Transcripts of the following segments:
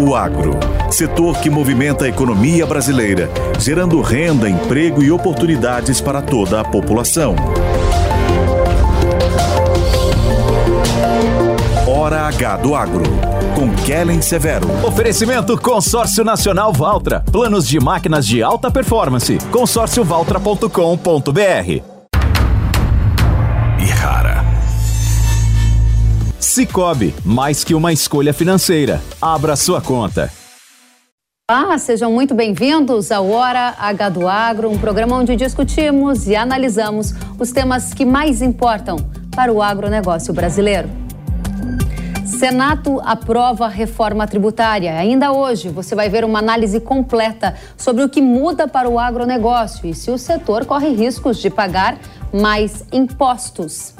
O agro, setor que movimenta a economia brasileira, gerando renda, emprego e oportunidades para toda a população. Hora H do Agro, com Kellen Severo. Oferecimento Consórcio Nacional Valtra. Planos de máquinas de alta performance. consórciovaltra.com.br. Cicobi, mais que uma escolha financeira. Abra sua conta. Olá, sejam muito bem-vindos ao Hora H do Agro, um programa onde discutimos e analisamos os temas que mais importam para o agronegócio brasileiro. Senado aprova reforma tributária. Ainda hoje você vai ver uma análise completa sobre o que muda para o agronegócio e se o setor corre riscos de pagar mais impostos.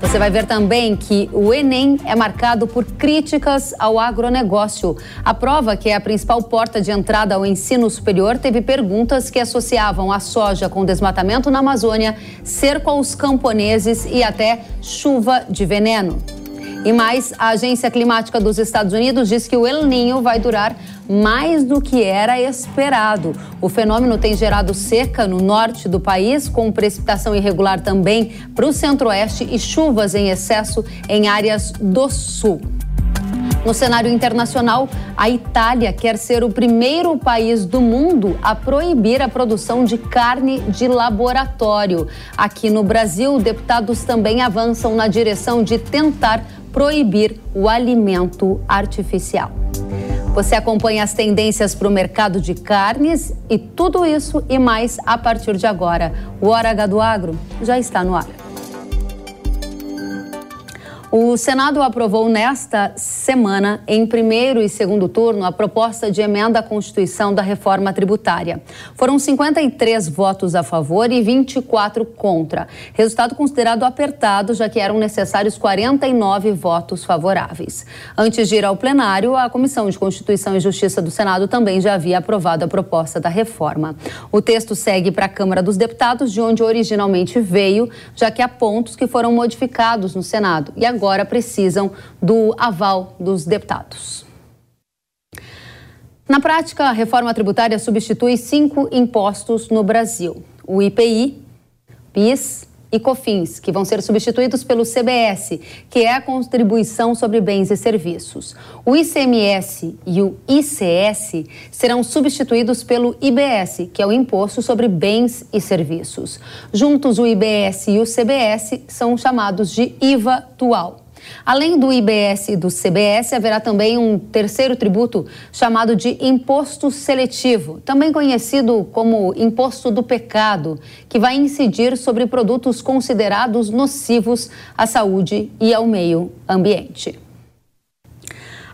Você vai ver também que o Enem é marcado por críticas ao agronegócio. A prova, que é a principal porta de entrada ao ensino superior, teve perguntas que associavam a soja com desmatamento na Amazônia, cerco aos camponeses e até chuva de veneno. E mais, a Agência Climática dos Estados Unidos diz que o El Ninho vai durar mais do que era esperado. O fenômeno tem gerado seca no norte do país, com precipitação irregular também para o centro-oeste e chuvas em excesso em áreas do sul. No cenário internacional, a Itália quer ser o primeiro país do mundo a proibir a produção de carne de laboratório. Aqui no Brasil, deputados também avançam na direção de tentar proibir o alimento artificial. Você acompanha as tendências para o mercado de carnes e tudo isso e mais a partir de agora. O Hora H do Agro já está no ar. O Senado aprovou nesta semana, em primeiro e segundo turno, a proposta de emenda à Constituição da reforma tributária. Foram 53 votos a favor e 24 contra. Resultado considerado apertado, já que eram necessários 49 votos favoráveis. Antes de ir ao plenário, a Comissão de Constituição e Justiça do Senado também já havia aprovado a proposta da reforma. O texto segue para a Câmara dos Deputados, de onde originalmente veio, já que há pontos que foram modificados no Senado. E agora agora precisam do aval dos deputados. Na prática, a reforma tributária substitui cinco impostos no Brasil: o IPI, PIS, e COFINS, que vão ser substituídos pelo CBS, que é a contribuição sobre bens e serviços. O ICMS e o ICS serão substituídos pelo IBS, que é o imposto sobre bens e serviços. Juntos, o IBS e o CBS são chamados de IVA dual. Além do IBS e do CBS, haverá também um terceiro tributo chamado de imposto seletivo, também conhecido como imposto do pecado, que vai incidir sobre produtos considerados nocivos à saúde e ao meio ambiente.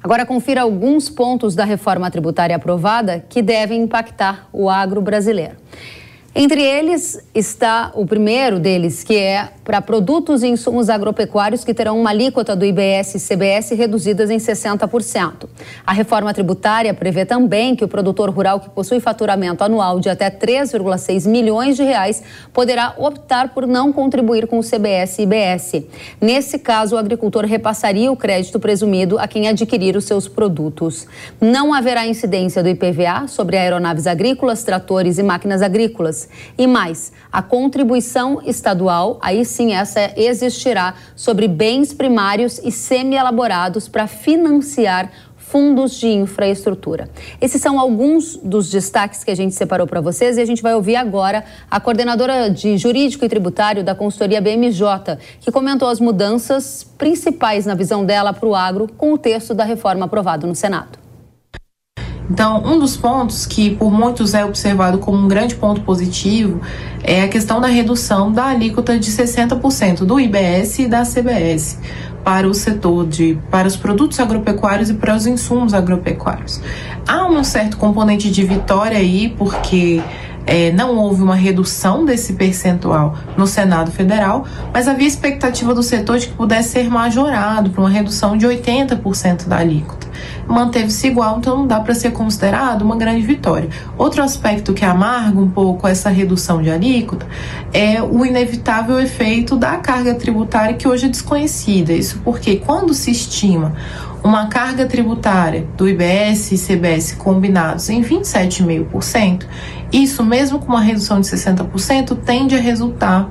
Agora confira alguns pontos da reforma tributária aprovada que devem impactar o agro brasileiro. Entre eles está o primeiro deles, que é para produtos e insumos agropecuários que terão uma alíquota do IBS e CBS reduzidas em 60%. A reforma tributária prevê também que o produtor rural que possui faturamento anual de até 3,6 milhões de reais poderá optar por não contribuir com o CBS e IBS. Nesse caso, o agricultor repassaria o crédito presumido a quem adquirir os seus produtos. Não haverá incidência do IPVA sobre aeronaves agrícolas, tratores e máquinas agrícolas. E mais, a contribuição estadual, aí sim essa existirá sobre bens primários e semi-elaborados para financiar fundos de infraestrutura. Esses são alguns dos destaques que a gente separou para vocês e a gente vai ouvir agora a coordenadora de jurídico e tributário da consultoria BMJ, que comentou as mudanças principais na visão dela para o agro com o texto da reforma aprovado no Senado. Então, um dos pontos que por muitos é observado como um grande ponto positivo é a questão da redução da alíquota de 60% do IBS e da CBS para o setor de para os produtos agropecuários e para os insumos agropecuários. Há um certo componente de vitória aí, porque é, não houve uma redução desse percentual no Senado Federal, mas havia expectativa do setor de que pudesse ser majorado para uma redução de 80% da alíquota. Manteve-se igual, então não dá para ser considerado uma grande vitória. Outro aspecto que amarga um pouco essa redução de alíquota é o inevitável efeito da carga tributária que hoje é desconhecida. Isso porque quando se estima uma carga tributária do IBS e CBS combinados em 27,5%, isso mesmo com uma redução de 60% tende a resultar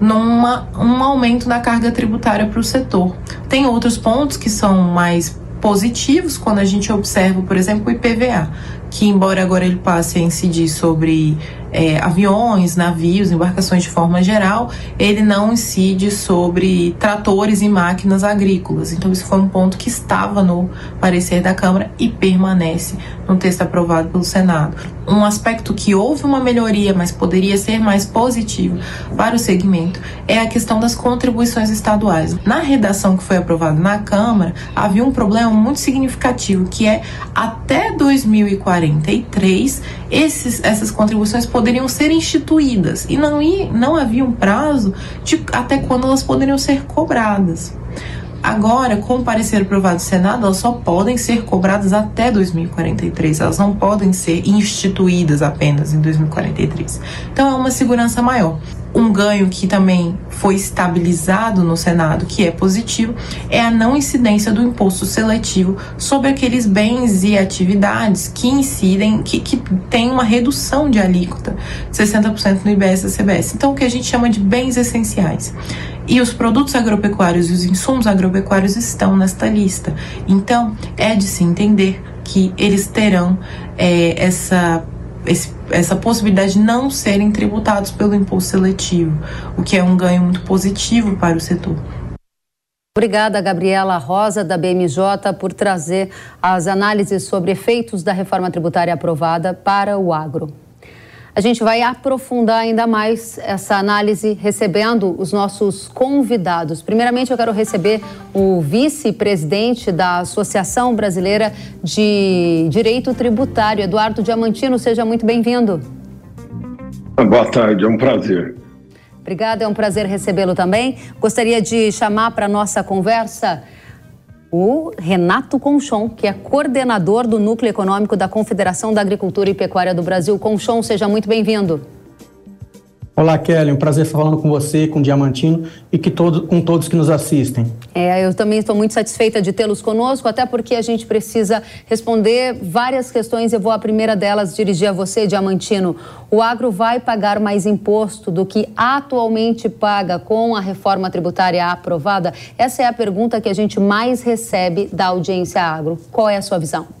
numa um aumento na carga tributária para o setor. Tem outros pontos que são mais positivos quando a gente observa, por exemplo, o IPVA, que embora agora ele passe a incidir sobre é, aviões, navios, embarcações de forma geral, ele não incide sobre tratores e máquinas agrícolas. Então, isso foi um ponto que estava no parecer da Câmara e permanece no texto aprovado pelo Senado. Um aspecto que houve uma melhoria, mas poderia ser mais positivo para o segmento, é a questão das contribuições estaduais. Na redação que foi aprovada na Câmara, havia um problema muito significativo, que é até 2043, esses, essas contribuições poderiam ser instituídas e não, não havia um prazo de até quando elas poderiam ser cobradas. Agora, com o parecer aprovado do Senado, elas só podem ser cobradas até 2043, elas não podem ser instituídas apenas em 2043. Então, é uma segurança maior um ganho que também foi estabilizado no Senado, que é positivo, é a não incidência do imposto seletivo sobre aqueles bens e atividades que incidem, que, que tem uma redução de alíquota de 60% no IBS e CBS. Então, o que a gente chama de bens essenciais. E os produtos agropecuários e os insumos agropecuários estão nesta lista. Então, é de se entender que eles terão é, essa esse, essa possibilidade de não serem tributados pelo imposto seletivo, o que é um ganho muito positivo para o setor. Obrigada, Gabriela Rosa, da BMJ, por trazer as análises sobre efeitos da reforma tributária aprovada para o agro. A gente vai aprofundar ainda mais essa análise recebendo os nossos convidados. Primeiramente, eu quero receber o vice-presidente da Associação Brasileira de Direito Tributário, Eduardo Diamantino. Seja muito bem-vindo. Boa tarde, é um prazer. Obrigada, é um prazer recebê-lo também. Gostaria de chamar para a nossa conversa o Renato Conchon, que é coordenador do Núcleo Econômico da Confederação da Agricultura e Pecuária do Brasil. Conchon, seja muito bem-vindo. Olá, Kelly. Um prazer falando com você, com o Diamantino e que todo, com todos que nos assistem. É, eu também estou muito satisfeita de tê-los conosco, até porque a gente precisa responder várias questões. Eu vou a primeira delas dirigir a você, Diamantino. O agro vai pagar mais imposto do que atualmente paga com a reforma tributária aprovada? Essa é a pergunta que a gente mais recebe da audiência agro. Qual é a sua visão?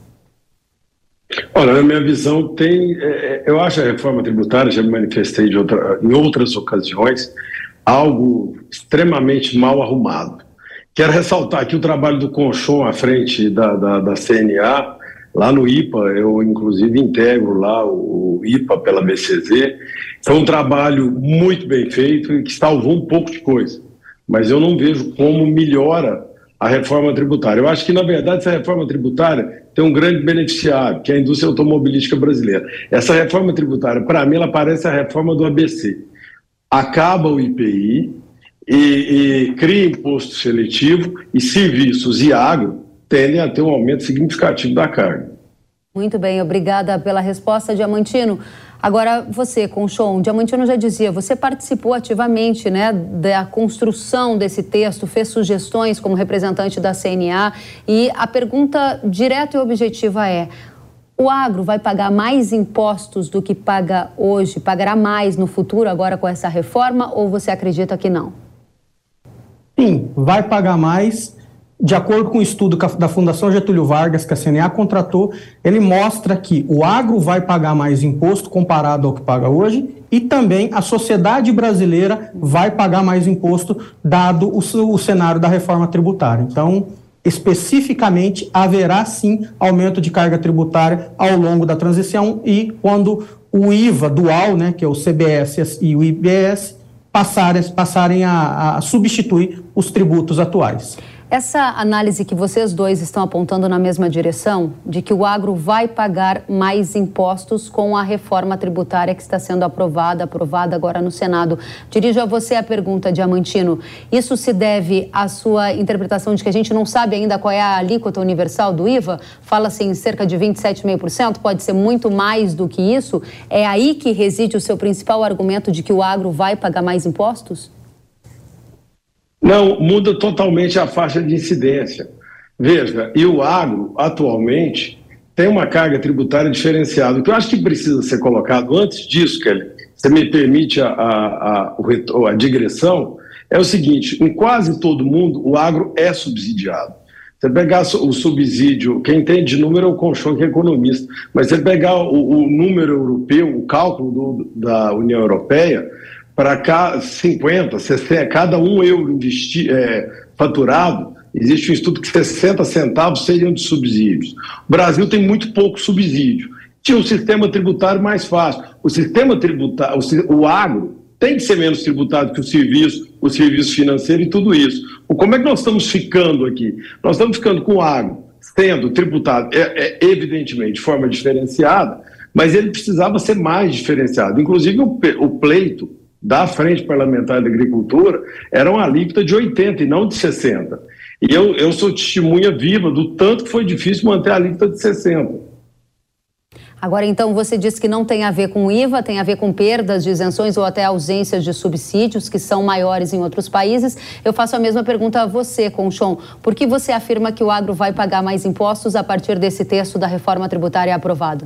Olha, na minha visão, tem. É, é, eu acho a reforma tributária, já me manifestei outra, em outras ocasiões, algo extremamente mal arrumado. Quero ressaltar aqui o trabalho do Conchon à frente da, da, da CNA, lá no IPA, eu inclusive integro lá o IPA pela BCZ. Foi um trabalho muito bem feito e que salvou um pouco de coisa, mas eu não vejo como melhora a reforma tributária. Eu acho que, na verdade, essa reforma tributária tem um grande beneficiário, que é a indústria automobilística brasileira. Essa reforma tributária, para mim, ela parece a reforma do ABC. Acaba o IPI e, e cria imposto seletivo e serviços e agro tendem a ter um aumento significativo da carga. Muito bem, obrigada pela resposta, Diamantino. Agora, você, Conchon, Diamantino já dizia, você participou ativamente né, da construção desse texto, fez sugestões como representante da CNA e a pergunta direta e objetiva é: o agro vai pagar mais impostos do que paga hoje? Pagará mais no futuro agora com essa reforma ou você acredita que não? Sim, vai pagar mais de acordo com o um estudo da Fundação Getúlio Vargas, que a CNA contratou, ele mostra que o agro vai pagar mais imposto comparado ao que paga hoje e também a sociedade brasileira vai pagar mais imposto, dado o, o cenário da reforma tributária. Então, especificamente, haverá sim aumento de carga tributária ao longo da transição e quando o IVA dual, né, que é o CBS e o IBS, passarem, passarem a, a substituir os tributos atuais. Essa análise que vocês dois estão apontando na mesma direção, de que o agro vai pagar mais impostos com a reforma tributária que está sendo aprovada, aprovada agora no Senado. Dirijo a você a pergunta, Diamantino. Isso se deve à sua interpretação de que a gente não sabe ainda qual é a alíquota universal do IVA? Fala-se em cerca de 27,5%, pode ser muito mais do que isso? É aí que reside o seu principal argumento de que o agro vai pagar mais impostos? Não, muda totalmente a faixa de incidência. Veja, e o agro, atualmente, tem uma carga tributária diferenciada. O que eu acho que precisa ser colocado antes disso, Kelly, você me permite a, a, a, a digressão, é o seguinte: em quase todo mundo, o agro é subsidiado. Você pegar o subsídio, quem entende de número é o Conchon, que é economista, mas você pegar o, o número europeu, o cálculo do, da União Europeia, para cada 50, 60, cada um euro investi, é, faturado, existe um estudo que 60 centavos seriam de subsídios. O Brasil tem muito pouco subsídio. Tinha um sistema tributário mais fácil. O sistema tributário, o, o agro, tem que ser menos tributado que o serviço, o serviço financeiro e tudo isso. Como é que nós estamos ficando aqui? Nós estamos ficando com o agro sendo tributado, é, é, evidentemente, de forma diferenciada, mas ele precisava ser mais diferenciado. Inclusive, o, o pleito da Frente Parlamentar da Agricultura era uma alíquota de 80 e não de 60. E eu, eu sou testemunha viva do tanto que foi difícil manter a alíquota de 60. Agora, então, você disse que não tem a ver com IVA, tem a ver com perdas de isenções ou até ausências de subsídios, que são maiores em outros países. Eu faço a mesma pergunta a você, Conchon. Por que você afirma que o agro vai pagar mais impostos a partir desse texto da reforma tributária aprovado?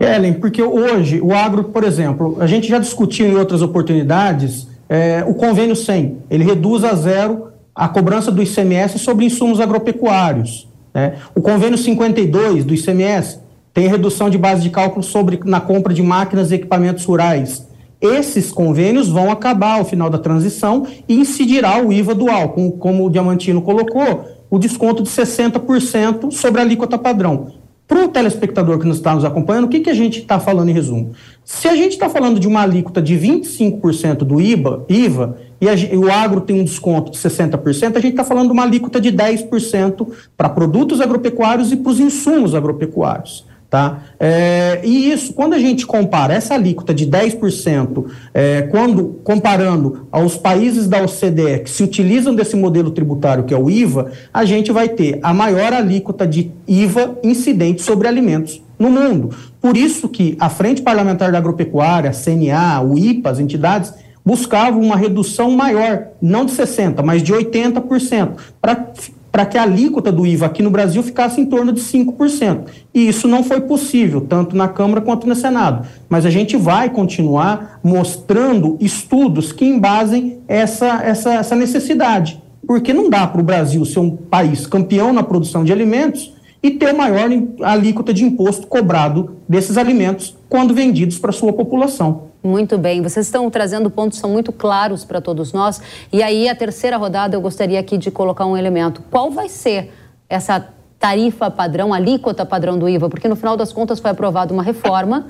Ellen, porque hoje o agro, por exemplo, a gente já discutiu em outras oportunidades é, o convênio 100, ele reduz a zero a cobrança do ICMS sobre insumos agropecuários. Né? O convênio 52 do ICMS tem redução de base de cálculo sobre na compra de máquinas e equipamentos rurais. Esses convênios vão acabar ao final da transição e incidirá o IVA dual, como, como o Diamantino colocou, o desconto de 60% sobre a alíquota padrão. Para o telespectador que nos está nos acompanhando, o que, que a gente está falando em resumo? Se a gente está falando de uma alíquota de 25% do IVA, IVA e, a, e, o agro tem um desconto de 60%, a gente está falando de uma alíquota de 10% para produtos agropecuários e para os insumos agropecuários. Tá? É, e isso, quando a gente compara essa alíquota de 10%, é, quando comparando aos países da OCDE que se utilizam desse modelo tributário que é o IVA, a gente vai ter a maior alíquota de IVA incidente sobre alimentos no mundo. Por isso que a Frente Parlamentar da Agropecuária, a CNA, o IPA, as entidades, buscavam uma redução maior, não de 60%, mas de 80%, para para que a alíquota do IVA aqui no Brasil ficasse em torno de 5%. E isso não foi possível, tanto na Câmara quanto no Senado. Mas a gente vai continuar mostrando estudos que embasem essa, essa, essa necessidade. Porque não dá para o Brasil ser um país campeão na produção de alimentos e ter maior alíquota de imposto cobrado desses alimentos quando vendidos para sua população. Muito bem, vocês estão trazendo pontos que são muito claros para todos nós. E aí, a terceira rodada, eu gostaria aqui de colocar um elemento. Qual vai ser essa tarifa padrão, alíquota padrão do IVA? Porque no final das contas foi aprovada uma reforma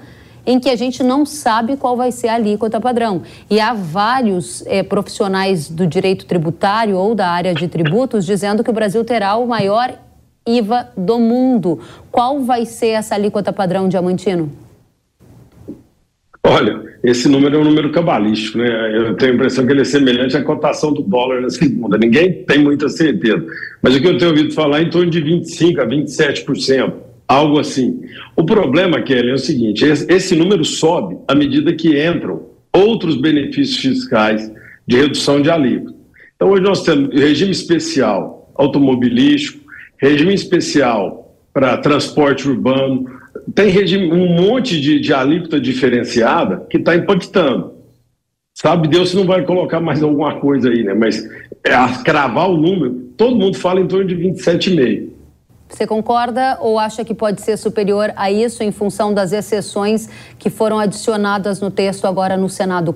em que a gente não sabe qual vai ser a alíquota padrão. E há vários é, profissionais do direito tributário ou da área de tributos dizendo que o Brasil terá o maior IVA do mundo. Qual vai ser essa alíquota padrão, Diamantino? Olha, esse número é um número cabalístico, né? Eu tenho a impressão que ele é semelhante à cotação do dólar na segunda. Ninguém tem muita certeza. Mas o que eu tenho ouvido falar é em torno de 25% a 27%, algo assim. O problema, Kelly, é o seguinte: esse número sobe à medida que entram outros benefícios fiscais de redução de alíquota. Então, hoje nós temos regime especial automobilístico, regime especial para transporte urbano, tem regime, um monte de, de alíquota diferenciada que está impactando. Sabe Deus se não vai colocar mais alguma coisa aí, né? Mas é, a cravar o número, todo mundo fala em torno de 27,5. Você concorda ou acha que pode ser superior a isso em função das exceções que foram adicionadas no texto agora no Senado? O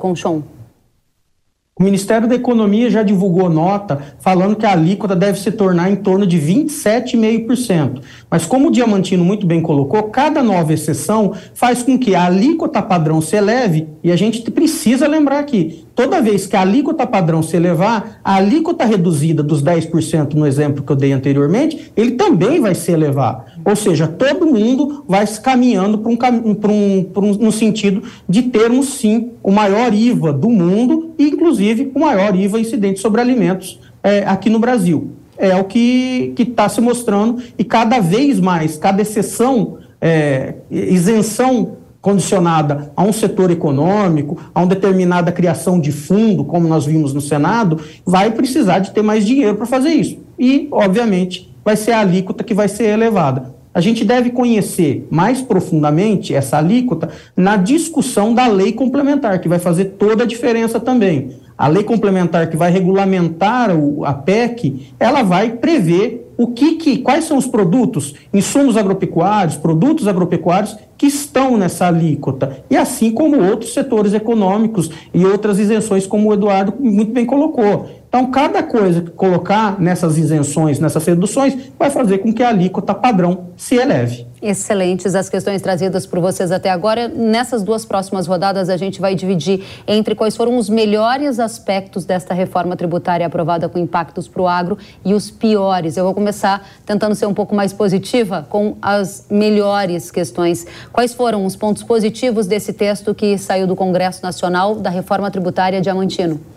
Ministério da Economia já divulgou nota falando que a alíquota deve se tornar em torno de 27,5%. Mas, como o Diamantino muito bem colocou, cada nova exceção faz com que a alíquota padrão se eleve, e a gente precisa lembrar aqui toda vez que a alíquota padrão se elevar, a alíquota reduzida dos 10% no exemplo que eu dei anteriormente, ele também vai se elevar. Ou seja, todo mundo vai se caminhando para um, um, um, no sentido de termos, sim, o maior IVA do mundo e, inclusive, o maior IVA incidente sobre alimentos é, aqui no Brasil. É o que está se mostrando e cada vez mais, cada exceção, é, isenção condicionada a um setor econômico, a uma determinada criação de fundo, como nós vimos no Senado, vai precisar de ter mais dinheiro para fazer isso. E, obviamente, vai ser a alíquota que vai ser elevada. A gente deve conhecer mais profundamente essa alíquota na discussão da lei complementar, que vai fazer toda a diferença também. A lei complementar que vai regulamentar a PEC, ela vai prever o que, que, quais são os produtos, insumos agropecuários, produtos agropecuários que estão nessa alíquota, e assim como outros setores econômicos e outras isenções, como o Eduardo muito bem colocou. Então, cada coisa que colocar nessas isenções, nessas reduções, vai fazer com que a alíquota padrão se eleve. Excelentes as questões trazidas por vocês até agora. Nessas duas próximas rodadas, a gente vai dividir entre quais foram os melhores aspectos desta reforma tributária aprovada com impactos para o agro e os piores. Eu vou começar tentando ser um pouco mais positiva com as melhores questões. Quais foram os pontos positivos desse texto que saiu do Congresso Nacional da reforma tributária Diamantino?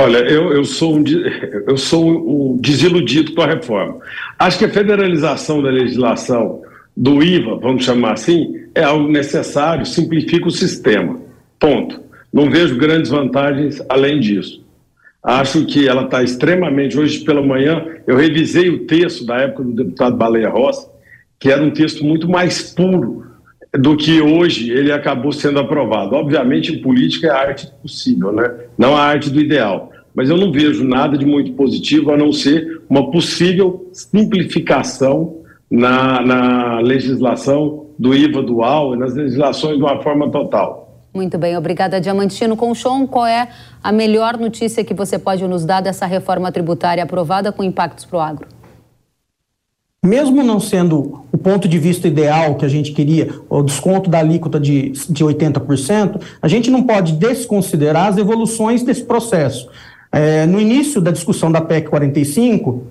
Olha, eu, eu, sou um, eu sou um desiludido com a reforma. Acho que a federalização da legislação do IVA, vamos chamar assim, é algo necessário, simplifica o sistema. Ponto. Não vejo grandes vantagens além disso. Acho que ela está extremamente. Hoje pela manhã, eu revisei o texto da época do deputado Baleia Rossi, que era um texto muito mais puro do que hoje ele acabou sendo aprovado. Obviamente, política é a arte do possível, né? não a arte do ideal. Mas eu não vejo nada de muito positivo a não ser uma possível simplificação na, na legislação do IVA dual e nas legislações de uma forma total. Muito bem, obrigada, Diamantino. Conchon, qual é a melhor notícia que você pode nos dar dessa reforma tributária aprovada com impactos para o agro? Mesmo não sendo o ponto de vista ideal que a gente queria, o desconto da alíquota de, de 80%, a gente não pode desconsiderar as evoluções desse processo. É, no início da discussão da PEC 45,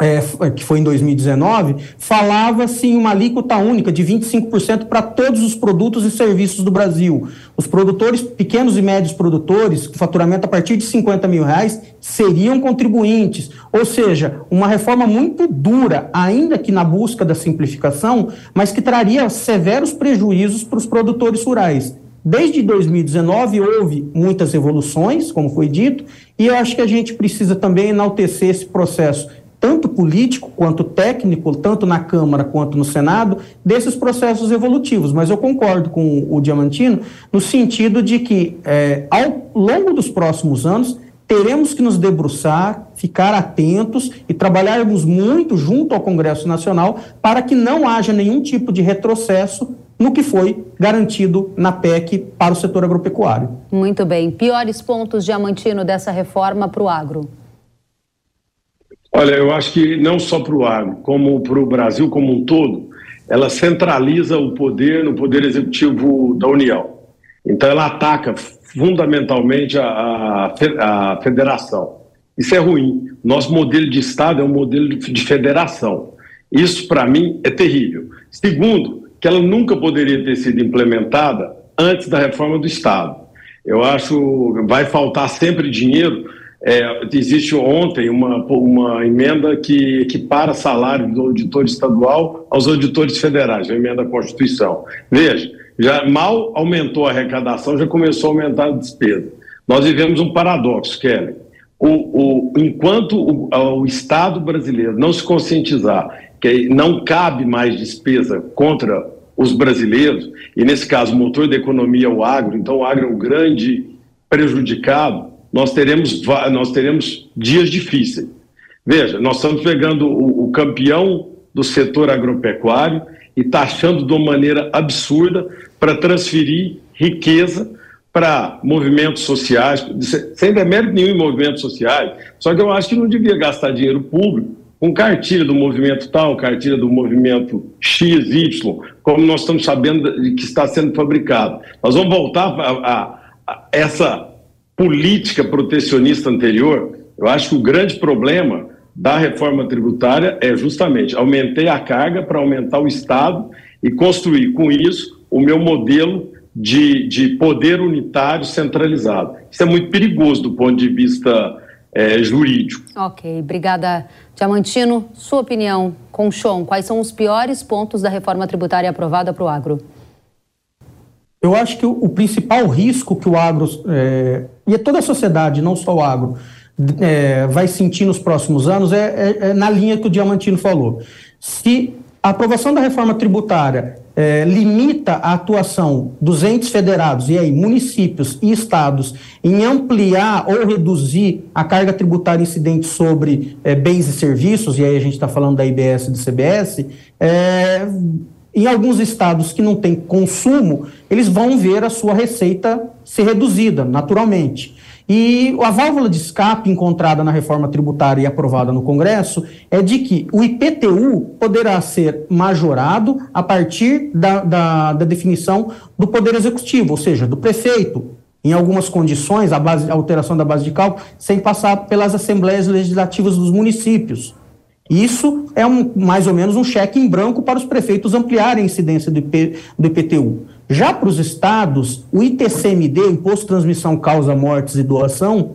é, que foi em 2019, falava-se em uma alíquota única de 25% para todos os produtos e serviços do Brasil. Os produtores, pequenos e médios produtores, com faturamento a partir de 50 mil reais, seriam contribuintes. Ou seja, uma reforma muito dura, ainda que na busca da simplificação, mas que traria severos prejuízos para os produtores rurais. Desde 2019 houve muitas evoluções, como foi dito, e eu acho que a gente precisa também enaltecer esse processo tanto político quanto técnico, tanto na Câmara quanto no Senado, desses processos evolutivos. Mas eu concordo com o Diamantino no sentido de que, é, ao longo dos próximos anos, teremos que nos debruçar, ficar atentos e trabalharmos muito junto ao Congresso Nacional para que não haja nenhum tipo de retrocesso no que foi garantido na PEC para o setor agropecuário. Muito bem. Piores pontos, Diamantino, dessa reforma para o agro? Olha, eu acho que não só para o agro, como para o Brasil como um todo, ela centraliza o poder no poder executivo da União. Então, ela ataca fundamentalmente a, a, federação. Isso é ruim. Nosso modelo de Estado é um modelo de federação. Isso, para mim, é terrível. Segundo, que ela nunca poderia ter sido implementada antes da reforma do Estado. Eu acho vai faltar sempre dinheiro é, existe ontem uma, uma emenda que equipara salário do auditor estadual aos auditores federais, a emenda à Constituição. Veja, já mal aumentou a arrecadação, já começou a aumentar a despesa. Nós vivemos um paradoxo, Kelly. O, o, enquanto o, o Estado brasileiro não se conscientizar que não cabe mais despesa contra os brasileiros, e nesse caso o motor da economia é o agro, então o agro é um grande prejudicado, nós teremos, nós teremos dias difíceis. Veja, nós estamos pegando o, o campeão do setor agropecuário e taxando de uma maneira absurda para transferir riqueza para movimentos sociais, sem demérito nenhum em movimentos sociais, só que eu acho que não devia gastar dinheiro público com cartilha do movimento tal, cartilha do movimento XY, como nós estamos sabendo que está sendo fabricado. Nós vamos voltar a, a essa política protecionista anterior, eu acho que o grande problema da reforma tributária é justamente aumentei a carga para aumentar o Estado e construir com isso o meu modelo de, de poder unitário centralizado. Isso é muito perigoso do ponto de vista é, jurídico. Ok, obrigada, Diamantino. Sua opinião, Conchon, quais são os piores pontos da reforma tributária aprovada para o agro? Eu acho que o, o, principal risco que o agro, é, e toda a sociedade, não só o agro, é, vai sentir nos próximos anos é, é, é, na linha que o Diamantino falou. Se a aprovação da reforma tributária é, limita a atuação dos entes federados, e aí municípios e estados, em ampliar ou reduzir a carga tributária incidente sobre é, bens e serviços, e aí a gente está falando da IBS e do CBS, é, em alguns estados que não têm consumo, eles vão ver a sua receita ser reduzida, naturalmente. E a válvula de escape encontrada na reforma tributária e aprovada no Congresso é de que o IPTU poderá ser majorado a partir da, da, da definição do Poder Executivo, ou seja, do prefeito, em algumas condições, a, base, a alteração da base de cálculo, sem passar pelas assembleias legislativas dos municípios. Isso é um, mais ou menos um cheque em branco para os prefeitos ampliarem a incidência do, IP, do IPTU. Já para os estados, o ITCMD, Imposto de Transmissão Causa Mortes e Doação,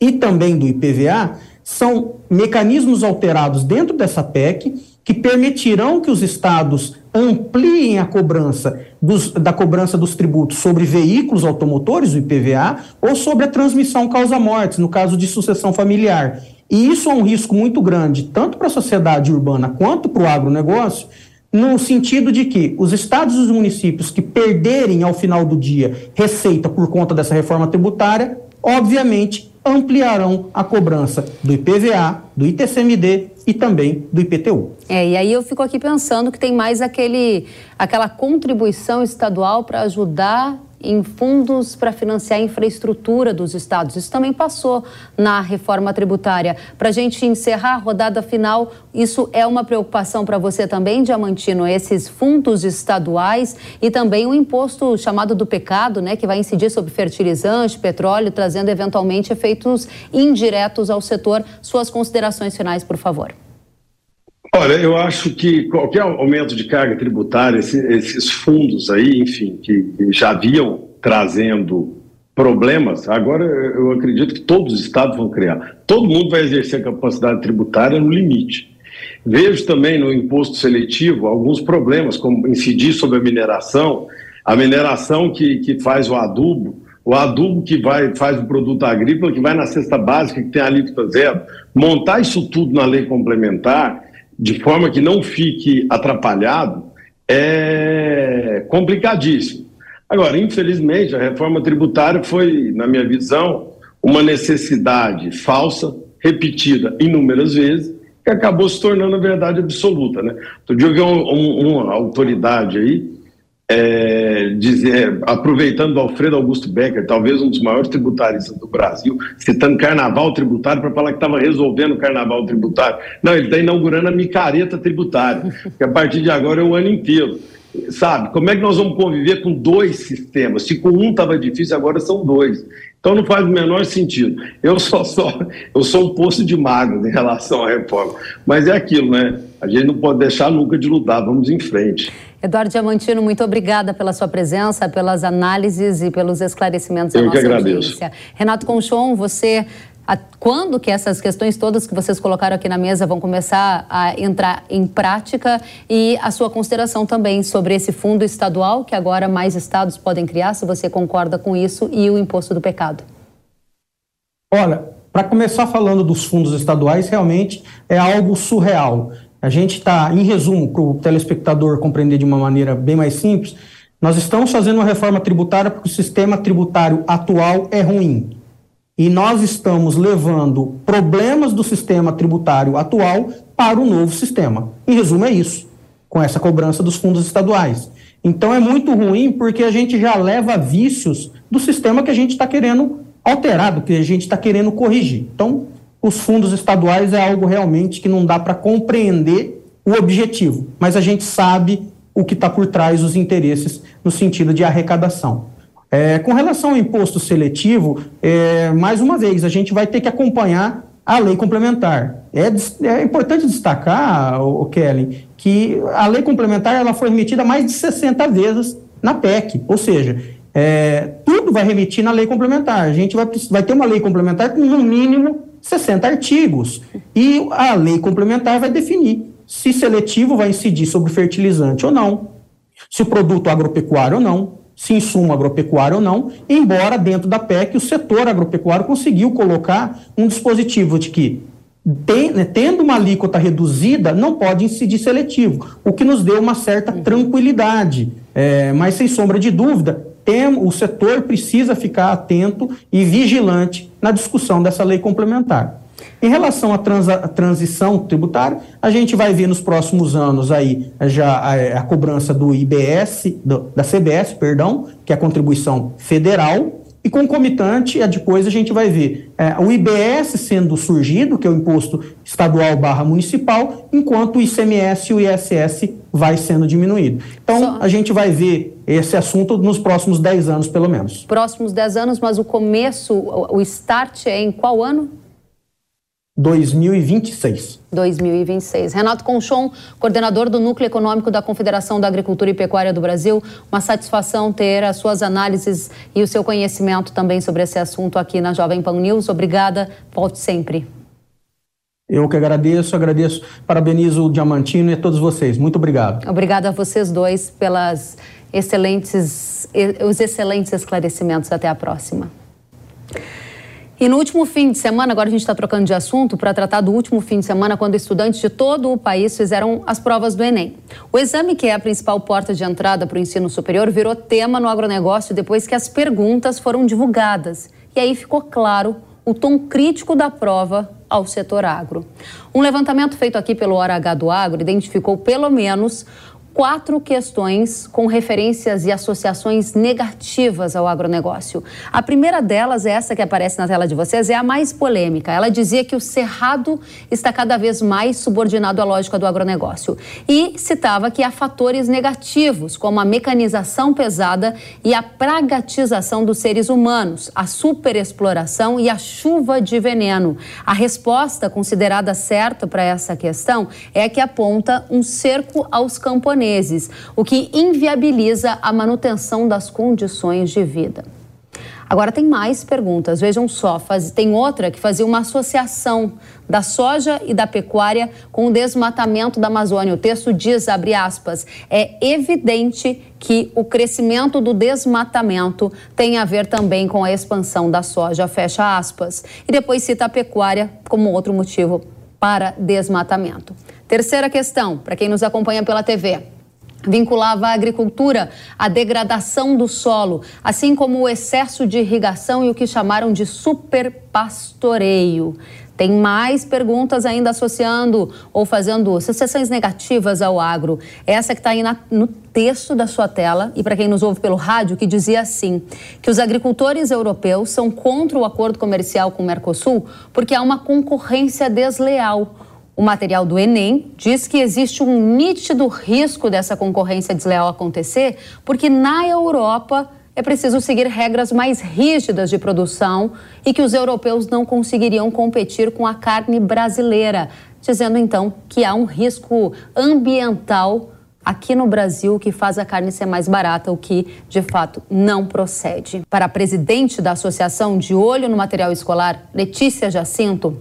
e também do IPVA, são mecanismos alterados dentro dessa PEC que permitirão que os estados ampliem a cobrança dos, da cobrança dos tributos sobre veículos automotores, o IPVA, ou sobre a transmissão causa-mortes, no caso de sucessão familiar. E isso é um risco muito grande, tanto para a sociedade urbana quanto para o agronegócio, no sentido de que os estados e os municípios que perderem ao final do dia receita por conta dessa reforma tributária, obviamente ampliarão a cobrança do IPVA, do ITCMD e também do IPTU. É, e aí eu fico aqui pensando que tem mais aquele, aquela contribuição estadual para ajudar em fundos para financiar a infraestrutura dos estados. Isso também passou na reforma tributária. Para a gente encerrar a rodada final, isso é uma preocupação para você também, Diamantino, esses fundos estaduais e também o imposto chamado do pecado, né, que vai incidir sobre fertilizante, petróleo, trazendo eventualmente efeitos indiretos ao setor. Suas considerações finais, por favor. Olha, eu acho que qualquer aumento de carga tributária, esses fundos aí, enfim, que já haviam trazendo problemas, agora eu acredito que todos os estados vão criar. Todo mundo vai exercer a capacidade tributária no limite. Vejo também no imposto seletivo alguns problemas, como incidir sobre a mineração, a mineração que, que faz o adubo, o adubo que vai, faz o produto agrícola, que vai na cesta básica, que tem a alíquota zero. Montar isso tudo na lei complementar de forma que não fique atrapalhado, é complicadíssimo. Agora, infelizmente, a reforma tributária foi, na minha visão, uma necessidade falsa, repetida inúmeras vezes, que acabou se tornando a verdade absoluta. Né? Outro dia eu vi um, um, uma autoridade aí é, dizer, aproveitando Alfredo Augusto Becker, talvez um dos maiores tributaristas do Brasil, citando carnaval tributário para falar que estava resolvendo o carnaval tributário. Não, ele está inaugurando a micareta tributária, que a partir de agora é o ano inteiro. Sabe, como é que nós vamos conviver com dois sistemas? Se com um estava difícil, agora são dois. Então não faz o menor sentido. Eu só eu sou um poço de magos em relação à reforma. Mas é aquilo, né? A gente não pode deixar nunca de lutar, vamos em frente. Eduardo Diamantino, muito obrigada pela sua presença, pelas análises e pelos esclarecimentos Eu à nossa que agradeço. audiência. Renato Conchon, você a, quando que essas questões todas que vocês colocaram aqui na mesa vão começar a entrar em prática e a sua consideração também sobre esse fundo estadual que agora mais estados podem criar, se você concorda com isso, e o imposto do pecado? Olha, para começar falando dos fundos estaduais, realmente é algo surreal. A gente está, em resumo, para o telespectador compreender de uma maneira bem mais simples, nós estamos fazendo uma reforma tributária porque o sistema tributário atual é ruim. E nós estamos levando problemas do sistema tributário atual para o novo sistema. Em resumo, é isso, com essa cobrança dos fundos estaduais. Então é muito ruim porque a gente já leva vícios do sistema que a gente está querendo alterar, do que a gente está querendo corrigir. Então, os fundos estaduais é algo realmente que não dá para compreender o objetivo, mas a gente sabe o que está por trás dos interesses no sentido de arrecadação. É, com relação ao imposto seletivo, é, mais uma vez, a gente vai ter que acompanhar a lei complementar. É, é importante destacar, o Kelly, que a lei complementar ela foi remetida mais de 60 vezes na PEC, ou seja, é, tudo vai remitir na lei complementar. A gente vai, vai ter uma lei complementar com no mínimo 60 artigos. E a lei complementar vai definir se seletivo vai incidir sobre fertilizante ou não, se produto agropecuário ou não, se insumo agropecuário ou não, embora dentro da PEC o setor agropecuário conseguiu colocar um dispositivo de que, né, tendo uma alíquota reduzida, não pode incidir seletivo, o que nos deu uma certa tranquilidade. É, mas, sem sombra de dúvida, tem, o setor precisa ficar atento e vigilante na discussão dessa lei complementar. Em relação à, trans, à transição tributária, a gente vai ver nos próximos anos aí já a, a cobrança do IBS, do, da CBS, perdão, que é a contribuição federal, e concomitante, depois a gente vai ver é, o IBS sendo surgido, que é o imposto estadual barra municipal, enquanto o ICMS e o ISS vai sendo diminuído. Então, Só... a gente vai ver esse assunto nos próximos 10 anos, pelo menos. Próximos 10 anos, mas o começo, o start é em qual ano? 2026. 2026. Renato Conchon, coordenador do Núcleo Econômico da Confederação da Agricultura e Pecuária do Brasil, uma satisfação ter as suas análises e o seu conhecimento também sobre esse assunto aqui na Jovem Pan News. Obrigada, volte sempre. Eu que agradeço, agradeço, parabenizo o Diamantino e a todos vocês. Muito obrigado. Obrigada a vocês dois pelas excelentes, os excelentes esclarecimentos. Até a próxima. E no último fim de semana, agora a gente está trocando de assunto para tratar do último fim de semana, quando estudantes de todo o país fizeram as provas do Enem. O exame, que é a principal porta de entrada para o ensino superior, virou tema no agronegócio depois que as perguntas foram divulgadas. E aí ficou claro o tom crítico da prova ao setor agro. Um levantamento feito aqui pelo Hora H do Agro identificou pelo menos quatro questões com referências e associações negativas ao agronegócio. A primeira delas, essa que aparece na tela de vocês, é a mais polêmica. Ela dizia que o cerrado está cada vez mais subordinado à lógica do agronegócio e citava que há fatores negativos, como a mecanização pesada e a pragatização dos seres humanos, a superexploração e a chuva de veneno. A resposta considerada certa para essa questão é que aponta um cerco aos camponeses japoneses, o que inviabiliza a manutenção das condições de vida. Agora tem mais perguntas. Vejam só, faz, tem outra que fazia uma associação da soja e da pecuária com o desmatamento da Amazônia. O texto diz, abre aspas, é evidente que o crescimento do desmatamento tem a ver também com a expansão da soja, fecha aspas. E depois cita a pecuária como outro motivo para desmatamento. Terceira questão, para quem nos acompanha pela TV vinculava a agricultura à degradação do solo, assim como o excesso de irrigação e o que chamaram de superpastoreio. Tem mais perguntas ainda associando ou fazendo associações negativas ao agro. Essa que está aí na, no texto da sua tela e para quem nos ouve pelo rádio, que dizia assim: que os agricultores europeus são contra o acordo comercial com o Mercosul porque há uma concorrência desleal o material do Enem diz que existe um nítido risco dessa concorrência desleal acontecer, porque na Europa é preciso seguir regras mais rígidas de produção e que os europeus não conseguiriam competir com a carne brasileira, dizendo então que há um risco ambiental aqui no Brasil que faz a carne ser mais barata, o que de fato não procede. Para a presidente da Associação de Olho no Material Escolar, Letícia Jacinto,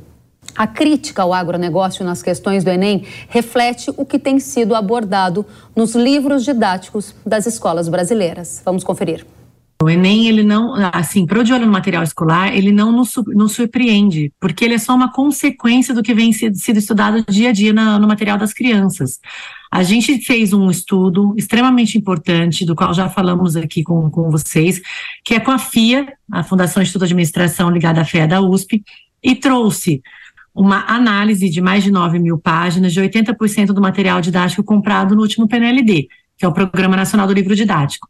a crítica ao agronegócio nas questões do Enem reflete o que tem sido abordado nos livros didáticos das escolas brasileiras. Vamos conferir. O Enem, ele não, assim, para o de olho no material escolar, ele não nos, nos, surpreende, porque ele é só uma consequência do que vem sido, estudado dia a dia na, no material das crianças. A gente fez um estudo extremamente importante, do qual já falamos aqui com, com vocês, que é com a FIA, a Fundação Instituto de Administração ligada à FEA da USP, e trouxe uma análise de mais de 9 mil páginas de 80% do material didático comprado no último PNLD, que é o Programa Nacional do Livro Didático.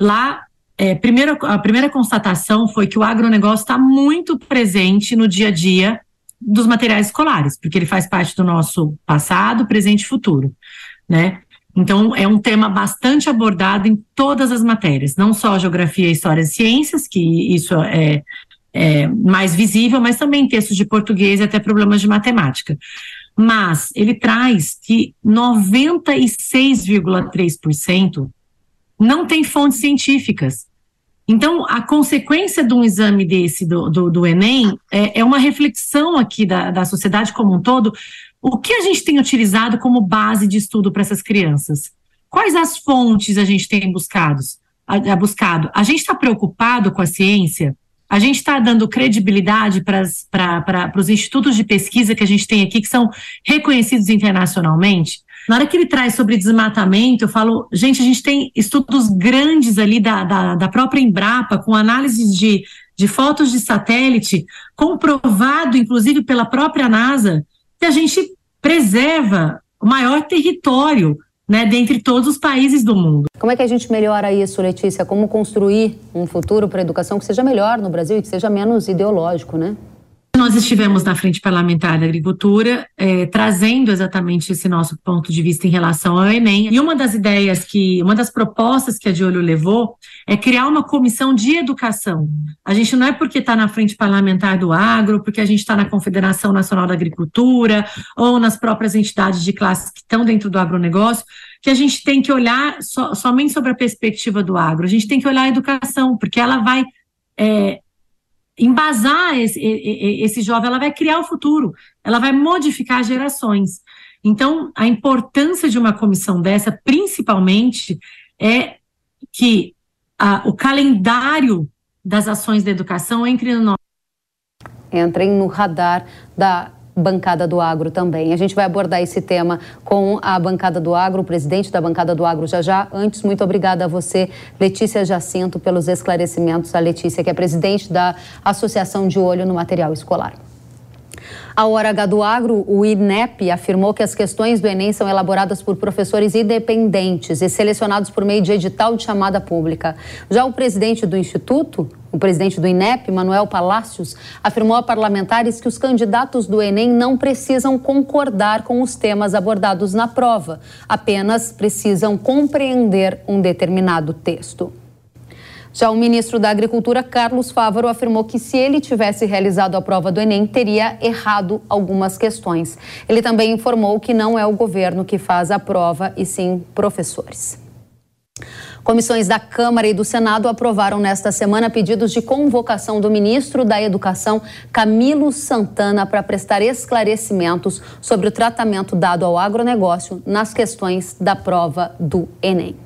Lá, é, primeiro, a primeira constatação foi que o agronegócio está muito presente no dia a dia dos materiais escolares, porque ele faz parte do nosso passado, presente e futuro, né? Então, é um tema bastante abordado em todas as matérias, não só geografia, história e ciências, que isso é, é mais visível, mas também textos de português e até problemas de matemática. Mas ele traz que 96,3% não tem fontes científicas. Então, a consequência de um exame desse do, do, do Enem é, é, uma reflexão aqui da, da sociedade como um todo o que a gente tem utilizado como base de estudo para essas crianças? Quais as fontes a gente tem buscado? A, a buscado? A gente está preocupado com a ciência? A gente está dando credibilidade para os institutos de pesquisa que a gente tem aqui, que são reconhecidos internacionalmente? Na hora que ele traz sobre desmatamento, eu falo, gente, a gente tem estudos grandes ali da, da, da própria Embrapa, com análises de, de fotos de satélite, comprovado, inclusive, pela própria NASA, que a gente preserva o maior território né, dentre todos os países do mundo. Como é que a gente melhora isso, Letícia? Como construir um futuro para a educação que seja melhor no Brasil e que seja menos ideológico, né? Nós estivemos na Frente Parlamentar da Agricultura, eh, trazendo exatamente esse nosso ponto de vista em relação ao Enem. E uma das ideias que, uma das propostas que a Diolho levou é criar uma comissão de educação. A gente não é porque está na Frente Parlamentar do Agro, porque a gente está na Confederação Nacional da Agricultura ou nas próprias entidades de classe que estão dentro do agronegócio, que a gente tem que olhar so, somente sobre a perspectiva do agro. A gente tem que olhar a educação, porque ela vai é, embasar esse, esse jovem, ela vai criar o futuro, ela vai modificar gerações. Então, a importância de uma comissão dessa, principalmente, é que a, o calendário das ações da educação entre no entrem no radar da bancada do agro também. A gente vai abordar esse tema com a bancada do agro, o presidente da bancada do agro já já. Antes, muito obrigada a você, Letícia Jacinto, pelos esclarecimentos. A Letícia, que é presidente da Associação de Olho no Material Escolar. A Hora H do Agro, o INEP, afirmou que as questões do Enem são elaboradas por professores independentes e selecionados por meio de edital de chamada pública. Já o presidente do Instituto, o presidente do INEP, Manuel Palácios, afirmou a parlamentares que os candidatos do Enem não precisam concordar com os temas abordados na prova, apenas precisam compreender um determinado texto. Já o ministro da Agricultura, Carlos Fávaro, afirmou que se ele tivesse realizado a prova do Enem, teria errado algumas questões. Ele também informou que não é o governo que faz a prova, e sim professores. Comissões da Câmara e do Senado aprovaram nesta semana pedidos de convocação do ministro da Educação, Camilo Santana, para prestar esclarecimentos sobre o tratamento dado ao agronegócio nas questões da prova do Enem.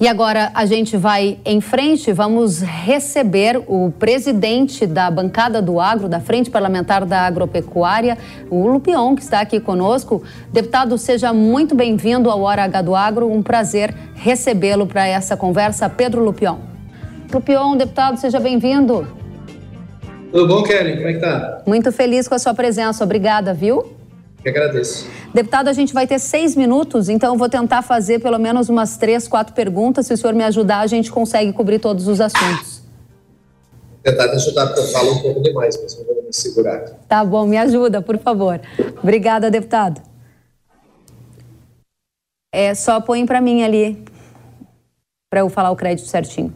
E agora a gente vai em frente, vamos receber o presidente da bancada do agro, da Frente Parlamentar da Agropecuária, o Lupion, que está aqui conosco. Deputado, seja muito bem-vindo ao Hora H do Agro, um prazer recebê-lo para essa conversa. Pedro Lupion. Lupion, deputado, seja bem-vindo. Tudo bom, Kelly? Como é que tá? Muito feliz com a sua presença, obrigada, viu? Que agradeço. Deputado, a gente vai ter seis minutos, então eu vou tentar fazer pelo menos umas três, quatro perguntas. Se o senhor me ajudar, a gente consegue cobrir todos os assuntos. Vou tentar te ajudar, porque eu falo um pouco demais, mas eu vou me segurar. Tá bom, me ajuda, por favor. Obrigada, deputado. É, só põe para mim ali, para eu falar o crédito certinho.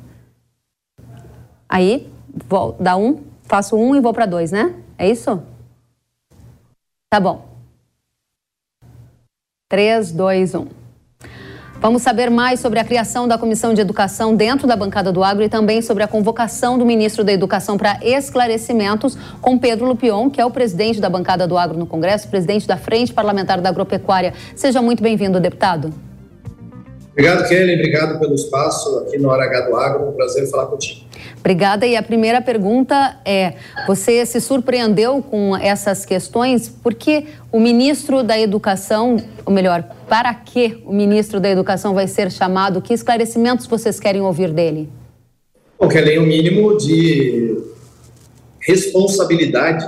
Aí, vou, dá um, faço um e vou para dois, né? É isso? Tá bom. 3, 2, 1. Vamos saber mais sobre a criação da Comissão de Educação dentro da bancada do Agro e também sobre a convocação do ministro da Educação para esclarecimentos com Pedro Lupion, que é o presidente da bancada do Agro no Congresso, presidente da Frente Parlamentar da Agropecuária. Seja muito bem-vindo, deputado. Obrigado, Kelly. Obrigado pelo espaço aqui no Hora H do Agro. Um prazer falar contigo. Obrigada. E a primeira pergunta é: você se surpreendeu com essas questões? Porque o ministro da Educação, ou melhor, para que o ministro da Educação vai ser chamado? Que esclarecimentos vocês querem ouvir dele? Bom, Kelly, o um mínimo de responsabilidade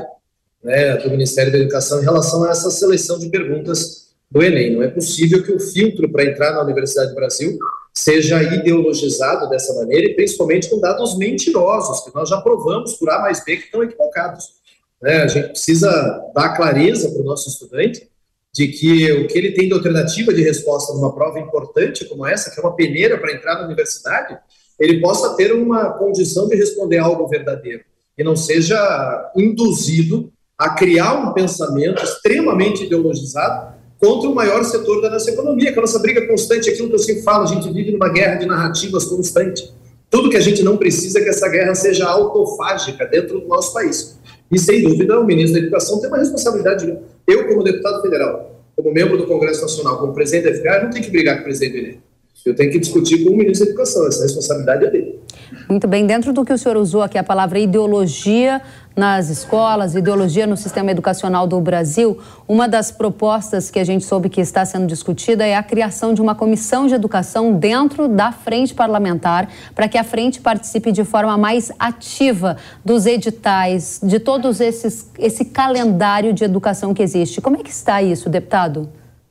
né, do Ministério da Educação em relação a essa seleção de perguntas do Enem. Não é possível que o filtro para entrar na Universidade do Brasil seja ideologizado dessa maneira e principalmente com dados mentirosos, que nós já provamos por A mais B que estão equivocados. Né? A gente precisa dar clareza para o nosso estudante de que o que ele tem de alternativa de resposta numa prova importante como essa, que é uma peneira para entrar na universidade, ele possa ter uma condição de responder algo verdadeiro e não seja induzido a criar um pensamento extremamente ideologizado contra o maior setor da nossa economia, que é a nossa briga constante, aquilo que eu sempre falo, a gente vive numa guerra de narrativas constante. Tudo que a gente não precisa é que essa guerra seja autofágica dentro do nosso país. E, sem dúvida, o ministro da Educação tem uma responsabilidade. Eu, como deputado federal, como membro do Congresso Nacional, como presidente da FGA, não tenho que brigar com o presidente INE. Eu tenho que discutir com o ministro da Educação, essa responsabilidade é dele. Muito bem, dentro do que o senhor usou aqui a palavra ideologia nas escolas, ideologia no sistema educacional do Brasil, uma das propostas que a gente soube que está sendo discutida é a criação de uma comissão de educação dentro da frente parlamentar, para que a frente participe de forma mais ativa dos editais, de todos esses esse calendário de educação que existe. Como é que está isso, deputado?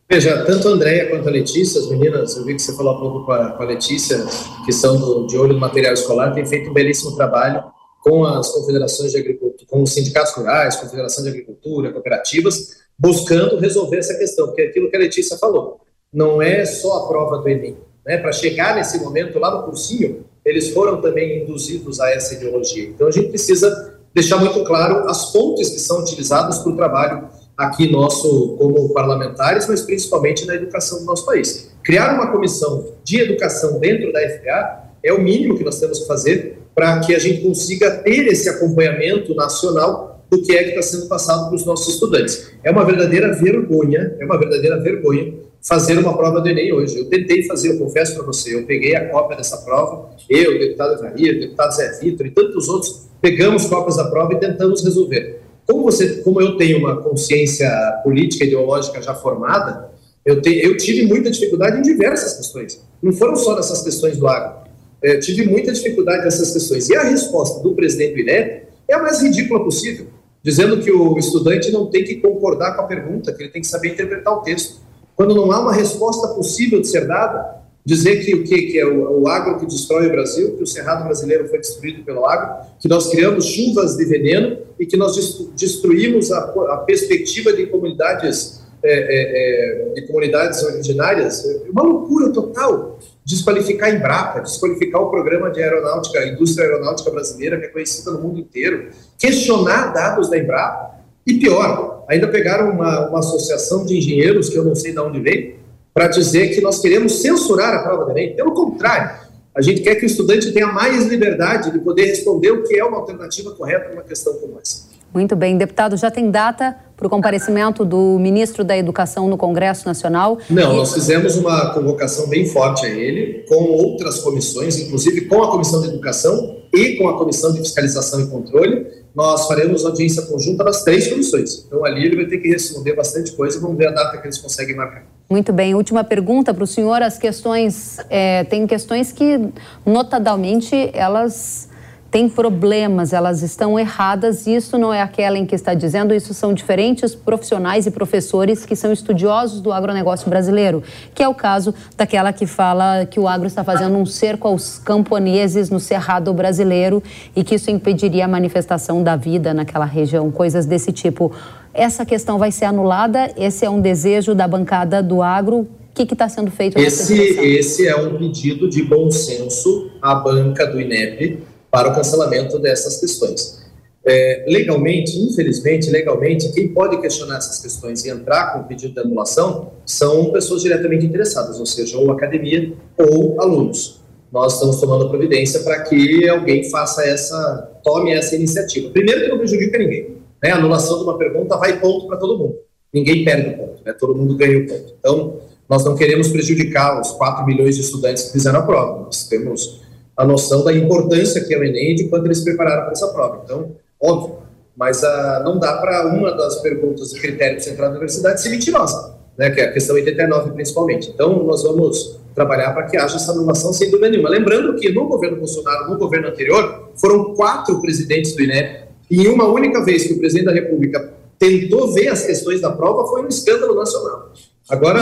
Veja, tanto a Andréia quanto a Letícia, as meninas, eu vi que você falou há pouco com a, com a Letícia, que são do, de olho no material escolar, têm feito um belíssimo trabalho com as confederações de agricultura, com os sindicatos rurais, confederação de agricultura, cooperativas, buscando resolver essa questão, porque é aquilo que a Letícia falou, não é só a prova do Enem. Né? Para chegar nesse momento lá no cursinho, eles foram também induzidos a essa ideologia. Então a gente precisa deixar muito claro as fontes que são utilizadas para o trabalho aqui nosso como parlamentares, mas principalmente na educação do nosso país. Criar uma comissão de educação dentro da FPA é o mínimo que nós temos que fazer para que a gente consiga ter esse acompanhamento nacional do que é que está sendo passado para os nossos estudantes. É uma verdadeira vergonha, é uma verdadeira vergonha fazer uma prova do Enem hoje. Eu tentei fazer, eu confesso para você, eu peguei a cópia dessa prova, eu, deputado o deputado Zé Vitor e tantos outros, pegamos cópias da prova e tentamos resolver. Como, você, como eu tenho uma consciência política ideológica já formada, eu, te, eu tive muita dificuldade em diversas questões. Não foram só nessas questões do agro. É, tive muita dificuldade nessas questões. E a resposta do presidente do é a mais ridícula possível, dizendo que o estudante não tem que concordar com a pergunta, que ele tem que saber interpretar o texto. Quando não há uma resposta possível de ser dada, dizer que o que, que é o, o, agro que destrói o Brasil, que o cerrado brasileiro foi destruído pelo agro, que nós criamos chuvas de veneno e que nós destruímos a, a perspectiva de comunidades é, é, é, de comunidades originárias, é uma loucura total. Desqualificar a Embrapa, desqualificar o programa de aeronáutica, indústria aeronáutica brasileira, que é conhecida no mundo inteiro, questionar dados da Embrapa, e pior, ainda pegaram uma, uma associação de engenheiros, que eu não sei de onde veio, para dizer que nós queremos censurar a prova do Enem. Pelo contrário, a gente quer que o estudante tenha mais liberdade de poder responder o que é uma alternativa correta numa questão como essa. Muito bem. Deputado, já tem data para o comparecimento do ministro da Educação no Congresso Nacional? Não, nós fizemos uma convocação bem forte a ele, com outras comissões, inclusive com a Comissão de Educação e com a Comissão de Fiscalização e Controle. Nós faremos audiência conjunta das três comissões. Então, ali ele vai ter que responder bastante coisa. Vamos ver a data que eles conseguem marcar. Muito bem. Última pergunta para o senhor. As questões, é, tem questões que, notadamente, elas têm problemas, elas estão erradas. Isso não é aquela em que está dizendo, isso são diferentes profissionais e professores que são estudiosos do agronegócio brasileiro, que é o caso daquela que fala que o agro está fazendo um cerco aos camponeses no cerrado brasileiro e que isso impediria a manifestação da vida naquela região, coisas desse tipo. Essa questão vai ser anulada? Esse é um desejo da bancada do agro? O que está sendo feito? Esse, esse é um pedido de bom senso à banca do INEP para o cancelamento dessas questões. É, legalmente, infelizmente, legalmente, quem pode questionar essas questões e entrar com o pedido de anulação são pessoas diretamente interessadas, ou seja, ou academia ou alunos. Nós estamos tomando providência para que alguém faça essa, tome essa iniciativa. Primeiro que não prejudica ninguém. Né? A anulação de uma pergunta vai ponto para todo mundo. Ninguém perde o ponto, né? todo mundo ganha o ponto. Então, nós não queremos prejudicar os 4 milhões de estudantes que fizeram a prova. Nós temos a noção da importância que é o Enem de quanto eles prepararam para essa prova. Então, óbvio, mas ah, não dá para uma das perguntas e critérios de na universidade ser mentirosa, né, que é a questão 89 principalmente. Então, nós vamos trabalhar para que haja essa anulação sem dúvida nenhuma. Lembrando que no governo Bolsonaro, no governo anterior, foram quatro presidentes do INEP, e uma única vez que o presidente da República tentou ver as questões da prova foi um escândalo nacional. Agora,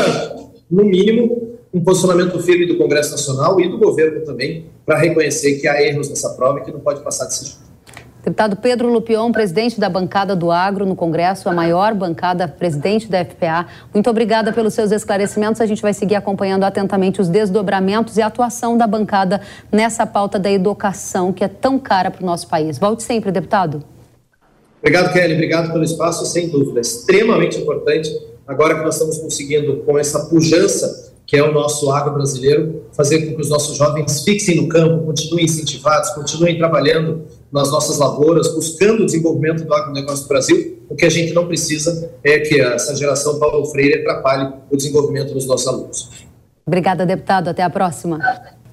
no mínimo, um posicionamento firme do Congresso Nacional e do governo também para reconhecer que há erros nessa prova e que não pode passar desse jeito. Deputado Pedro Lupion, presidente da bancada do Agro no Congresso, a maior bancada presidente da FPA. Muito obrigada pelos seus esclarecimentos. A gente vai seguir acompanhando atentamente os desdobramentos e a atuação da bancada nessa pauta da educação que é tão cara para o nosso país. Volte sempre, deputado. Obrigado, Kelly. Obrigado pelo espaço, sem dúvida. Extremamente importante, agora que nós estamos conseguindo, com essa pujança que é o nosso agro brasileiro, fazer com que os nossos jovens fixem no campo, continuem incentivados, continuem trabalhando nas nossas lavouras, buscando o desenvolvimento do agronegócio do Brasil. O que a gente não precisa é que essa geração Paulo Freire atrapalhe o desenvolvimento dos nossos alunos. Obrigada, deputado. Até a próxima.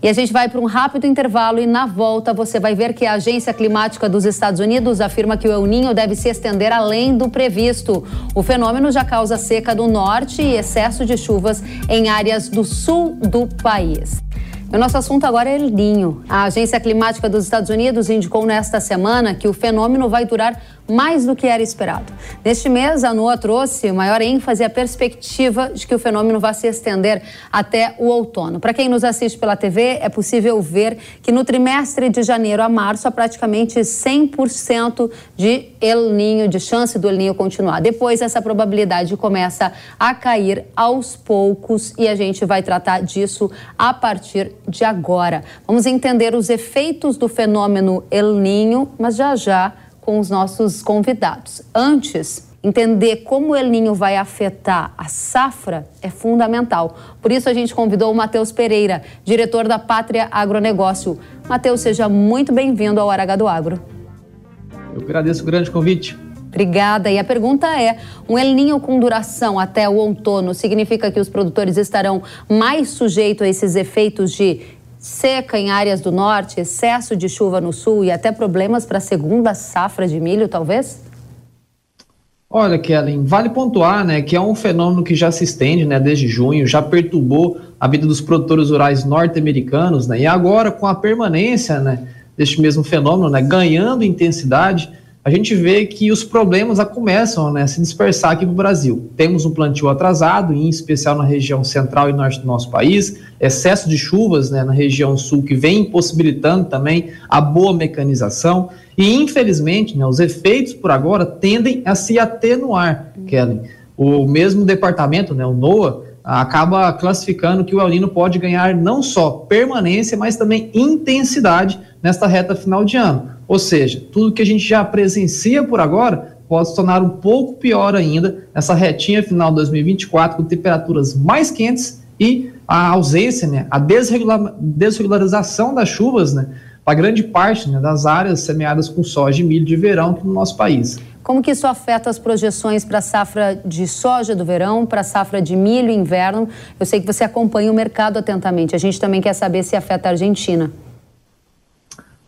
E a gente vai para um rápido intervalo e na volta você vai ver que a Agência Climática dos Estados Unidos afirma que o El Ninho deve se estender além do previsto. O fenômeno já causa seca do norte e excesso de chuvas em áreas do sul do país. O nosso assunto agora é El Ninho. A Agência Climática dos Estados Unidos indicou nesta semana que o fenômeno vai durar mais do que era esperado. Neste mês, a NOAA trouxe maior ênfase à perspectiva de que o fenômeno vai se estender até o outono. Para quem nos assiste pela TV, é possível ver que no trimestre de janeiro a março há praticamente 100% de El Ninho, de chance do El Ninho continuar. Depois, essa probabilidade começa a cair aos poucos e a gente vai tratar disso a partir de agora. Vamos entender os efeitos do fenômeno El Ninho, mas já já com os nossos convidados. Antes, entender como o El Ninho vai afetar a safra é fundamental. Por isso, a gente convidou o Matheus Pereira, diretor da Pátria Agronegócio. Matheus, seja muito bem-vindo ao H do Agro. Eu agradeço o grande convite. Obrigada. E a pergunta é: um El Ninho com duração até o outono significa que os produtores estarão mais sujeitos a esses efeitos de seca em áreas do norte, excesso de chuva no sul e até problemas para a segunda safra de milho, talvez? Olha, Kellen, vale pontuar né, que é um fenômeno que já se estende né, desde junho, já perturbou a vida dos produtores rurais norte-americanos, né, e agora, com a permanência né, deste mesmo fenômeno, né, ganhando intensidade, a gente vê que os problemas começam né, a se dispersar aqui no Brasil. Temos um plantio atrasado, em especial na região central e norte do nosso país, excesso de chuvas né, na região sul, que vem impossibilitando também a boa mecanização. E, infelizmente, né, os efeitos por agora tendem a se atenuar, Kellen. O mesmo departamento, né, o NOAA, acaba classificando que o El Nino pode ganhar não só permanência, mas também intensidade nesta reta final de ano. Ou seja, tudo que a gente já presencia por agora pode se tornar um pouco pior ainda nessa retinha final de 2024, com temperaturas mais quentes e a ausência, né, a desregular, desregularização das chuvas, né, para grande parte né, das áreas semeadas com soja e milho de verão aqui no nosso país. Como que isso afeta as projeções para a safra de soja do verão, para a safra de milho inverno? Eu sei que você acompanha o mercado atentamente. A gente também quer saber se afeta a Argentina.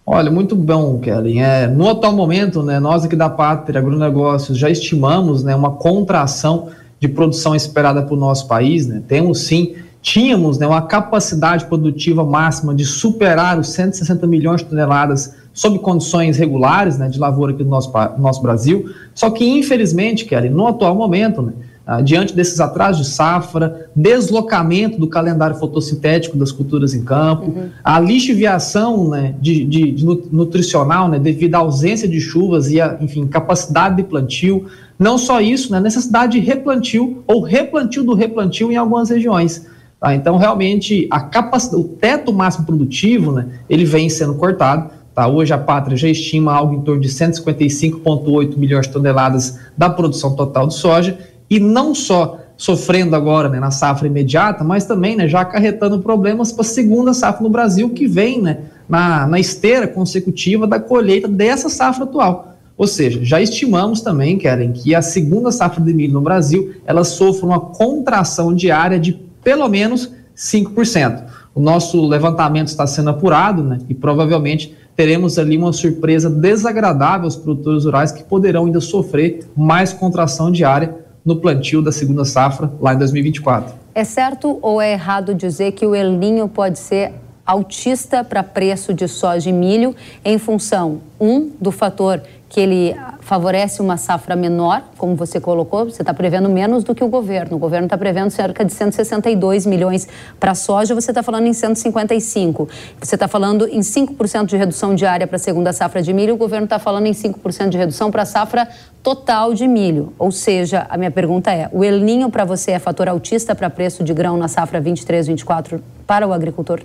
Olha, muito bom, Kellen. É, no atual momento, né, nós aqui da Pátria Agronegócios já estimamos né, uma contração de produção esperada para o nosso país. Né? Temos sim, tínhamos né, uma capacidade produtiva máxima de superar os 160 milhões de toneladas sob condições regulares né, de lavoura aqui no nosso, no nosso Brasil. Só que, infelizmente, Kelly, no atual momento, né, ah, diante desses atrasos de safra, deslocamento do calendário fotossintético das culturas em campo, uhum. a lixiviação né, de, de, de, nutricional né, devido à ausência de chuvas e a, enfim, capacidade de plantio. Não só isso, né, necessidade de replantio ou replantio do replantio em algumas regiões. Tá? Então, realmente, a capacidade, o teto máximo produtivo, né, ele vem sendo cortado. Tá? Hoje a Pátria já estima algo em torno de 155,8 milhões de toneladas da produção total de soja e não só sofrendo agora né, na safra imediata, mas também né, já acarretando problemas para a segunda safra no Brasil, que vem né, na, na esteira consecutiva da colheita dessa safra atual. Ou seja, já estimamos também, Keren, que a segunda safra de milho no Brasil ela sofre uma contração diária de pelo menos 5%. O nosso levantamento está sendo apurado né, e provavelmente teremos ali uma surpresa desagradável aos produtores rurais que poderão ainda sofrer mais contração diária no plantio da segunda safra lá em 2024. É certo ou é errado dizer que o El Ninho pode ser altista para preço de soja e milho em função, um, do fator que ele favorece uma safra menor, como você colocou, você está prevendo menos do que o governo. O governo está prevendo cerca de 162 milhões para soja, você está falando em 155. Você está falando em 5% de redução diária para a segunda safra de milho, o governo está falando em 5% de redução para a safra total de milho. Ou seja, a minha pergunta é: o El Ninho para você é fator altista para preço de grão na safra 23-24 para o agricultor?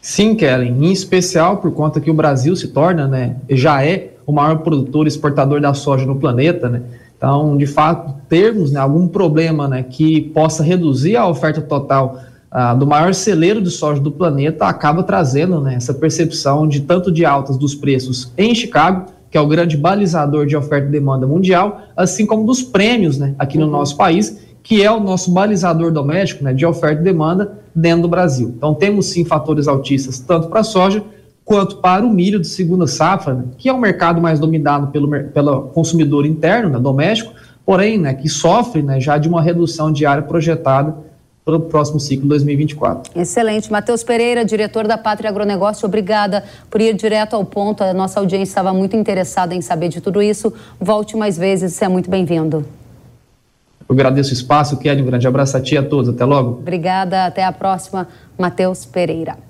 Sim, Kellen, em especial por conta que o Brasil se torna, né, já é o maior produtor e exportador da soja no planeta, né? Então, de fato, termos né, algum problema né, que possa reduzir a oferta total ah, do maior celeiro de soja do planeta acaba trazendo né, essa percepção de tanto de altas dos preços em Chicago, que é o grande balizador de oferta e demanda mundial, assim como dos prêmios né, aqui no uhum. nosso país, que é o nosso balizador doméstico né, de oferta e demanda dentro do Brasil. Então, temos sim fatores altistas, tanto para a soja quanto para o milho de segunda safra, né, que é um mercado mais dominado pelo, pelo consumidor interno, né, doméstico, porém, né, que sofre né, já de uma redução diária projetada para o próximo ciclo 2024. Excelente. Matheus Pereira, diretor da Pátria Agronegócio, obrigada por ir direto ao ponto. A nossa audiência estava muito interessada em saber de tudo isso. Volte mais vezes, você é muito bem-vindo. Eu agradeço o espaço, Kelly. Um grande abraço a ti e a todos. Até logo. Obrigada. Até a próxima, Matheus Pereira.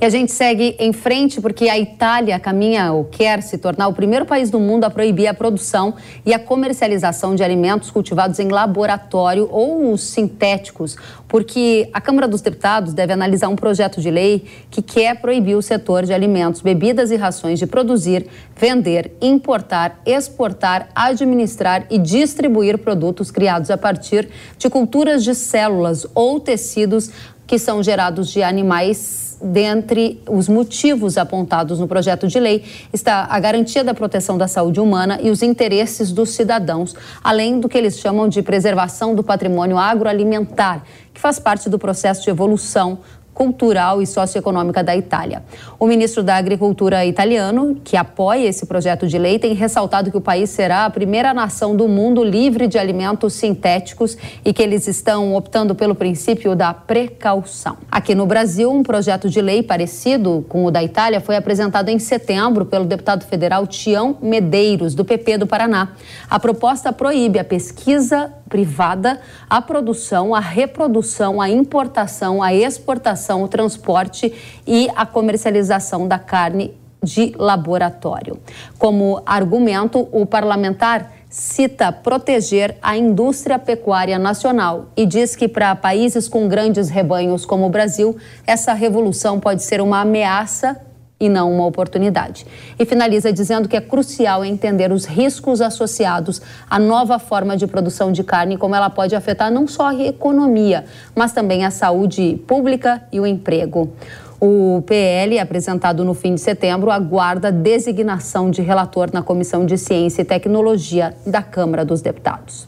E a gente segue em frente porque a Itália caminha ou quer se tornar o primeiro país do mundo a proibir a produção e a comercialização de alimentos cultivados em laboratório ou os sintéticos, porque a Câmara dos Deputados deve analisar um projeto de lei que quer proibir o setor de alimentos, bebidas e rações de produzir, vender, importar, exportar, administrar e distribuir produtos criados a partir de culturas de células ou tecidos que são gerados de animais dentre os motivos apontados no projeto de lei está a garantia da proteção da saúde humana e os interesses dos cidadãos, além do que eles chamam de preservação do patrimônio agroalimentar, que faz parte do processo de evolução cultural e socioeconômica da Itália. O ministro da Agricultura italiano, que apoia esse projeto de lei, tem ressaltado que o país será a primeira nação do mundo livre de alimentos sintéticos e que eles estão optando pelo princípio da precaução. Aqui no Brasil, um projeto de lei parecido com o da Itália foi apresentado em setembro pelo deputado federal Tião Medeiros, do PP do Paraná. A proposta proíbe a pesquisa privada, a produção, a reprodução, a importação, a exportação, o transporte e a comercialização da carne de laboratório. Como argumento, o parlamentar cita proteger a indústria pecuária nacional e diz que para países com grandes rebanhos como o Brasil, essa revolução pode ser uma ameaça e não uma oportunidade. E finaliza dizendo que é crucial entender os riscos associados à nova forma de produção de carne, como ela pode afetar não só a economia, mas também a saúde pública e o emprego. O PL, apresentado no fim de setembro, aguarda designação de relator na Comissão de Ciência e Tecnologia da Câmara dos Deputados.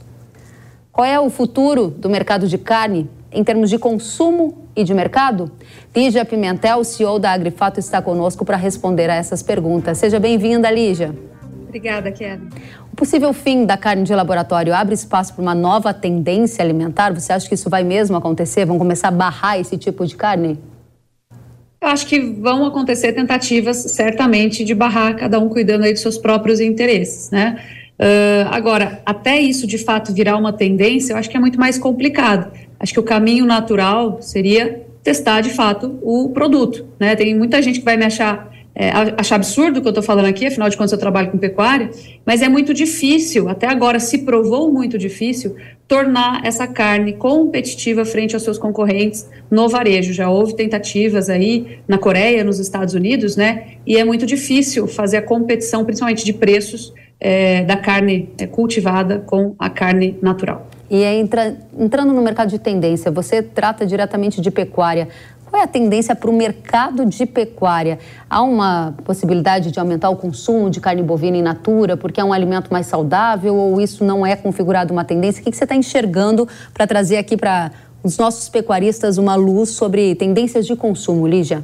Qual é o futuro do mercado de carne em termos de consumo e de mercado? Lígia Pimentel, CEO da Agrifato, está conosco para responder a essas perguntas. Seja bem-vinda, Lígia. Obrigada, Kelly. O possível fim da carne de laboratório abre espaço para uma nova tendência alimentar? Você acha que isso vai mesmo acontecer? Vão começar a barrar esse tipo de carne? Eu acho que vão acontecer tentativas, certamente, de barrar, cada um cuidando aí dos seus próprios interesses, né? Uh, agora, até isso de fato virar uma tendência, eu acho que é muito mais complicado. Acho que o caminho natural seria testar de fato o produto. Né? Tem muita gente que vai me achar, é, absurdo o que eu estou falando aqui, afinal de contas eu trabalho com pecuária, mas é muito difícil, até agora se provou muito difícil, tornar essa carne competitiva frente aos seus concorrentes no varejo. Já houve tentativas aí na Coreia, nos Estados Unidos, né? E é muito difícil fazer a competição, principalmente de preços, é, da carne é, cultivada com a carne natural. E entra, entrando no mercado de tendência, você trata diretamente de pecuária. Qual é a tendência para o mercado de pecuária? Há uma possibilidade de aumentar o consumo de carne bovina in natura porque é um alimento mais saudável ou isso não é configurado uma tendência? O que você está enxergando para trazer aqui para os nossos pecuaristas uma luz sobre tendências de consumo, Lígia?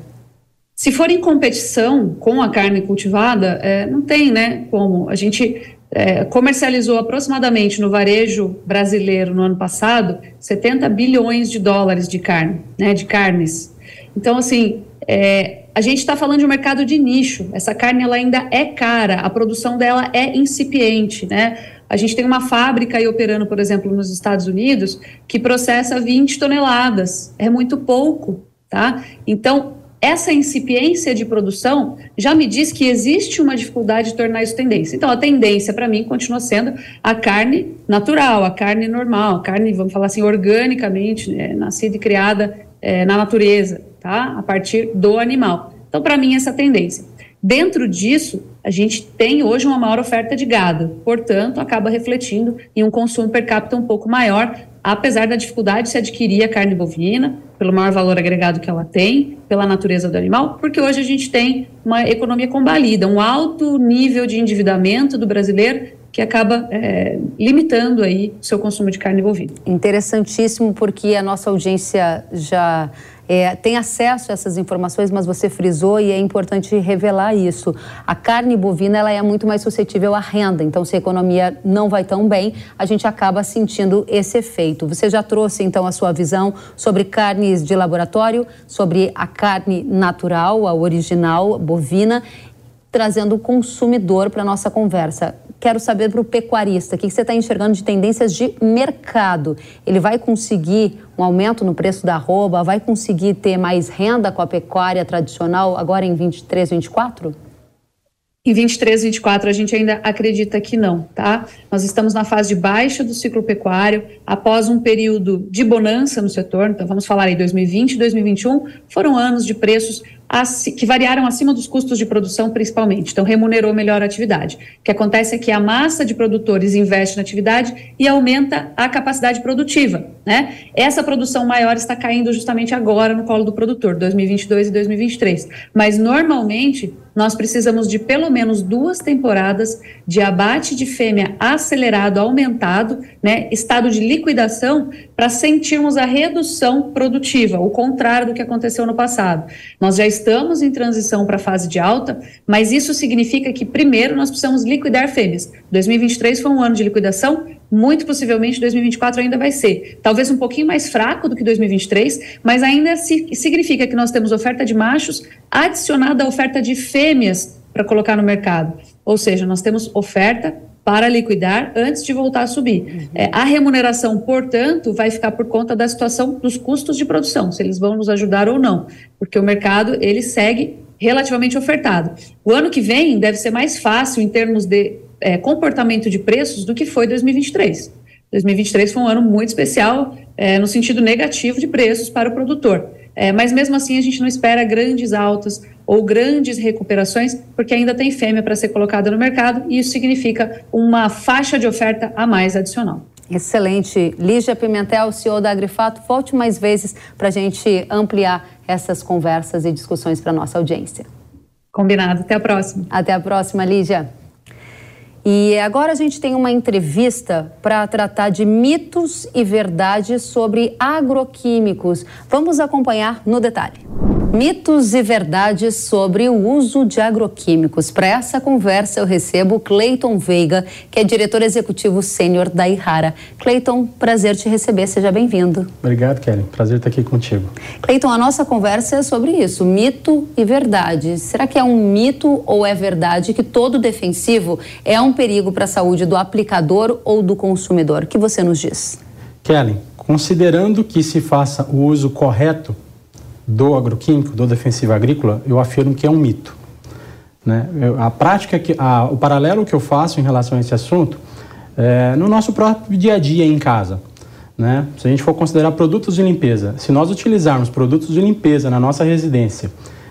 Se for em competição com a carne cultivada, é, não tem, né? Como a gente é, comercializou aproximadamente no varejo brasileiro no ano passado 70 bilhões de dólares de carne, né, de carnes. Então, assim, é, a gente está falando de um mercado de nicho. Essa carne ela ainda é cara, a produção dela é incipiente, né? A gente tem uma fábrica aí operando, por exemplo, nos Estados Unidos, que processa 20 toneladas. É muito pouco, tá? Então, essa incipiência de produção já me diz que existe uma dificuldade de tornar isso tendência. Então, a tendência para mim continua sendo a carne natural, a carne normal, a carne, vamos falar assim, organicamente, né, nascida e criada é, na natureza, tá? A partir do animal. Então, para mim, essa tendência. Dentro disso, a gente tem hoje uma maior oferta de gado, portanto, acaba refletindo em um consumo per capita um pouco maior, apesar da dificuldade de se adquirir a carne bovina, pelo maior valor agregado que ela tem, pela natureza do animal, porque hoje a gente tem uma economia combalida, um alto nível de endividamento do brasileiro que acaba é, limitando aí o seu consumo de carne bovina. Interessantíssimo, porque a nossa audiência já é, tem acesso a essas informações, mas você frisou e é importante revelar isso. A carne bovina ela é muito mais suscetível à renda, então se a economia não vai tão bem, a gente acaba sentindo esse efeito. Você já trouxe então a sua visão sobre carnes de laboratório, sobre a carne natural, a original bovina, trazendo o consumidor para nossa conversa quero saber para o pecuarista, o que você está enxergando de tendências de mercado? Ele vai conseguir um aumento no preço da arroba? Vai conseguir ter mais renda com a pecuária tradicional agora em 23, 24? Em 23, 24 a gente ainda acredita que não, tá? Nós estamos na fase de baixa do ciclo pecuário, após um período de bonança no setor, então vamos falar aí 2020 e 2021, foram anos de preços que variaram acima dos custos de produção, principalmente. Então, remunerou melhor a atividade. O que acontece é que a massa de produtores investe na atividade e aumenta a capacidade produtiva. Né? Essa produção maior está caindo justamente agora no colo do produtor, 2022 e 2023. Mas, normalmente, nós precisamos de pelo menos duas temporadas de abate de fêmea acelerado, aumentado, né, estado de liquidação, para sentirmos a redução produtiva, o contrário do que aconteceu no passado. Nós já estamos em transição para a fase de alta, mas isso significa que, primeiro, nós precisamos liquidar fêmeas. 2023 foi um ano de liquidação, muito possivelmente 2024 ainda vai ser. Talvez um pouquinho mais fraco do que 2023, mas ainda significa que nós temos oferta de machos adicionada à oferta de fêmeas para colocar no mercado. Ou seja, nós temos oferta para liquidar antes de voltar a subir. Uhum. É, a remuneração, portanto, vai ficar por conta da situação dos custos de produção, se eles vão nos ajudar ou não, porque o mercado ele segue relativamente ofertado. O ano que vem deve ser mais fácil em termos de é, comportamento de preços do que foi 2023. 2023 foi um ano muito especial é, no sentido negativo de preços para o produtor. É, mas mesmo assim a gente não espera grandes altas ou grandes recuperações, porque ainda tem fêmea para ser colocada no mercado e isso significa uma faixa de oferta a mais adicional. Excelente. Lígia Pimentel, CEO da Agrifato, volte mais vezes para a gente ampliar essas conversas e discussões para a nossa audiência. Combinado. Até a próxima. Até a próxima, Lígia. E agora a gente tem uma entrevista para tratar de mitos e verdades sobre agroquímicos. Vamos acompanhar no detalhe. Mitos e verdades sobre o uso de agroquímicos. Para essa conversa, eu recebo Cleiton Veiga, que é diretor executivo sênior da Ihara. Cleiton, prazer te receber, seja bem-vindo. Obrigado, Kelly. Prazer estar aqui contigo. Cleiton, a nossa conversa é sobre isso, mito e verdade. Será que é um mito ou é verdade que todo defensivo é um perigo para a saúde do aplicador ou do consumidor? O que você nos diz? Kelly, considerando que se faça o uso correto do agroquímico, do defensivo agrícola, eu afirmo que é um mito. Né? Eu, a prática, que, a, o paralelo que eu faço em relação a esse assunto é no nosso próprio dia a dia em casa. Né? Se a gente for considerar produtos de limpeza, se nós utilizarmos produtos de limpeza na nossa residência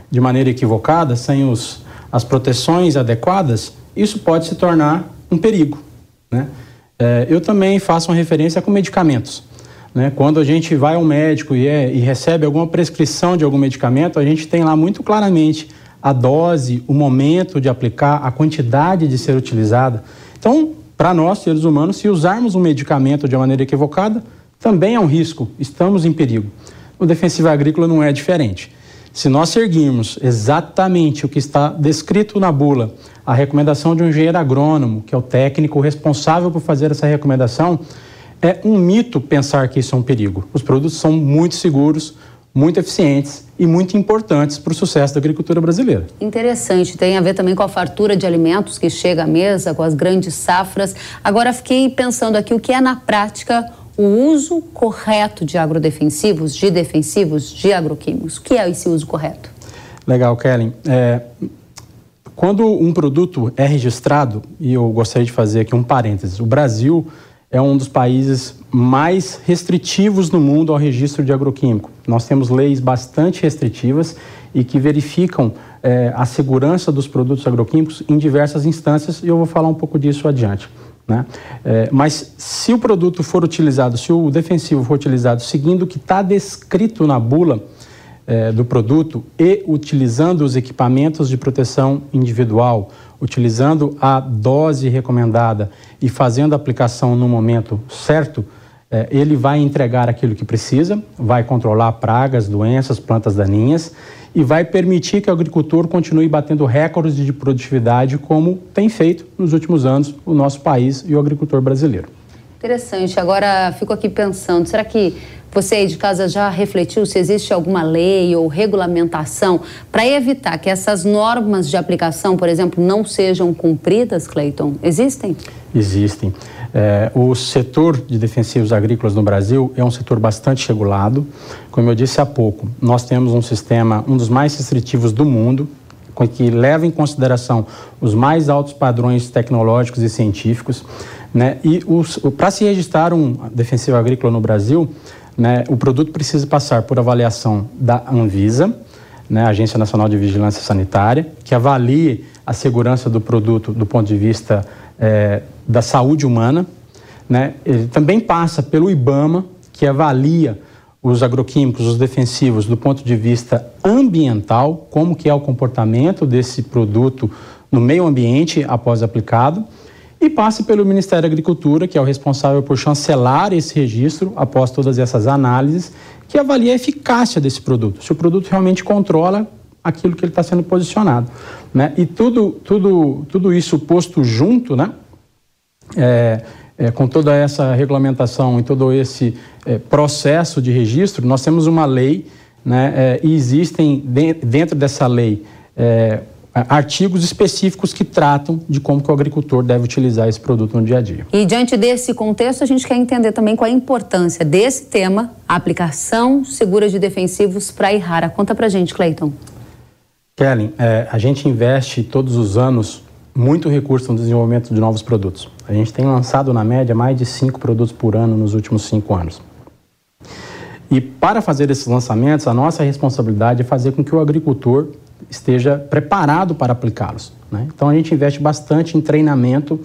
de maneira equivocada, sem os, as proteções adequadas, isso pode se tornar um perigo. Né? É, eu também faço uma referência com medicamentos. Né? Quando a gente vai ao médico e, é, e recebe alguma prescrição de algum medicamento, a gente tem lá muito claramente a dose, o momento de aplicar, a quantidade de ser utilizada. Então, para nós, seres humanos, se usarmos um medicamento de uma maneira equivocada, também é um risco, estamos em perigo. O defensivo agrícola não é diferente. Se nós seguirmos exatamente o que está descrito na bula, a recomendação de um engenheiro agrônomo, que é o técnico responsável por fazer essa recomendação, é um mito pensar que isso é um perigo. Os produtos são muito seguros, muito eficientes e muito importantes para o sucesso da agricultura brasileira. Interessante, tem a ver também com a fartura de alimentos que chega à mesa, com as grandes safras. Agora fiquei pensando aqui o que é na prática o uso correto de agrodefensivos, de defensivos, de agroquímicos. O que é esse uso correto? Legal, Kellen. É, quando um produto é registrado, e eu gostaria de fazer aqui um parênteses, o Brasil é um dos países mais restritivos no mundo ao registro de agroquímico. Nós temos leis bastante restritivas e que verificam é, a segurança dos produtos agroquímicos em diversas instâncias e eu vou falar um pouco disso adiante. Né? É, mas se o produto for utilizado, se o defensivo for utilizado seguindo o que está descrito na bula é, do produto e utilizando os equipamentos de proteção individual, utilizando a dose recomendada e fazendo a aplicação no momento certo, é, ele vai entregar aquilo que precisa, vai controlar pragas, doenças, plantas daninhas e vai permitir que o agricultor continue batendo recordes de produtividade, como tem feito nos últimos anos o nosso país e o agricultor brasileiro. Interessante. Agora, fico aqui pensando: será que você aí de casa já refletiu se existe alguma lei ou regulamentação para evitar que essas normas de aplicação, por exemplo, não sejam cumpridas, Cleiton? Existem? Existem. É, o setor de defensivos agrícolas no Brasil é um setor bastante regulado. Como eu disse há pouco, nós temos um sistema, um dos mais restritivos do mundo, que leva em consideração os mais altos padrões tecnológicos e científicos. Né? E para se registrar um defensivo agrícola no Brasil, né, o produto precisa passar por avaliação da Anvisa, né, Agência Nacional de Vigilância Sanitária, que avalie a segurança do produto do ponto de vista é, da saúde humana. Né? Ele também passa pelo IBAMA, que avalia os agroquímicos, os defensivos, do ponto de vista ambiental, como que é o comportamento desse produto no meio ambiente após aplicado e passe pelo Ministério da Agricultura, que é o responsável por chancelar esse registro após todas essas análises, que avalia a eficácia desse produto, se o produto realmente controla aquilo que ele está sendo posicionado. Né? E tudo, tudo, tudo isso posto junto, né? É, é, com toda essa regulamentação e todo esse é, processo de registro, nós temos uma lei né, é, e existem de, dentro dessa lei é, artigos específicos que tratam de como que o agricultor deve utilizar esse produto no dia a dia. E diante desse contexto, a gente quer entender também qual a importância desse tema, a aplicação segura de defensivos para a Irara. Conta para gente, Cleiton. Kellen, é, a gente investe todos os anos muito recurso no desenvolvimento de novos produtos. A gente tem lançado, na média, mais de cinco produtos por ano nos últimos cinco anos. E para fazer esses lançamentos, a nossa responsabilidade é fazer com que o agricultor esteja preparado para aplicá-los. Né? Então a gente investe bastante em treinamento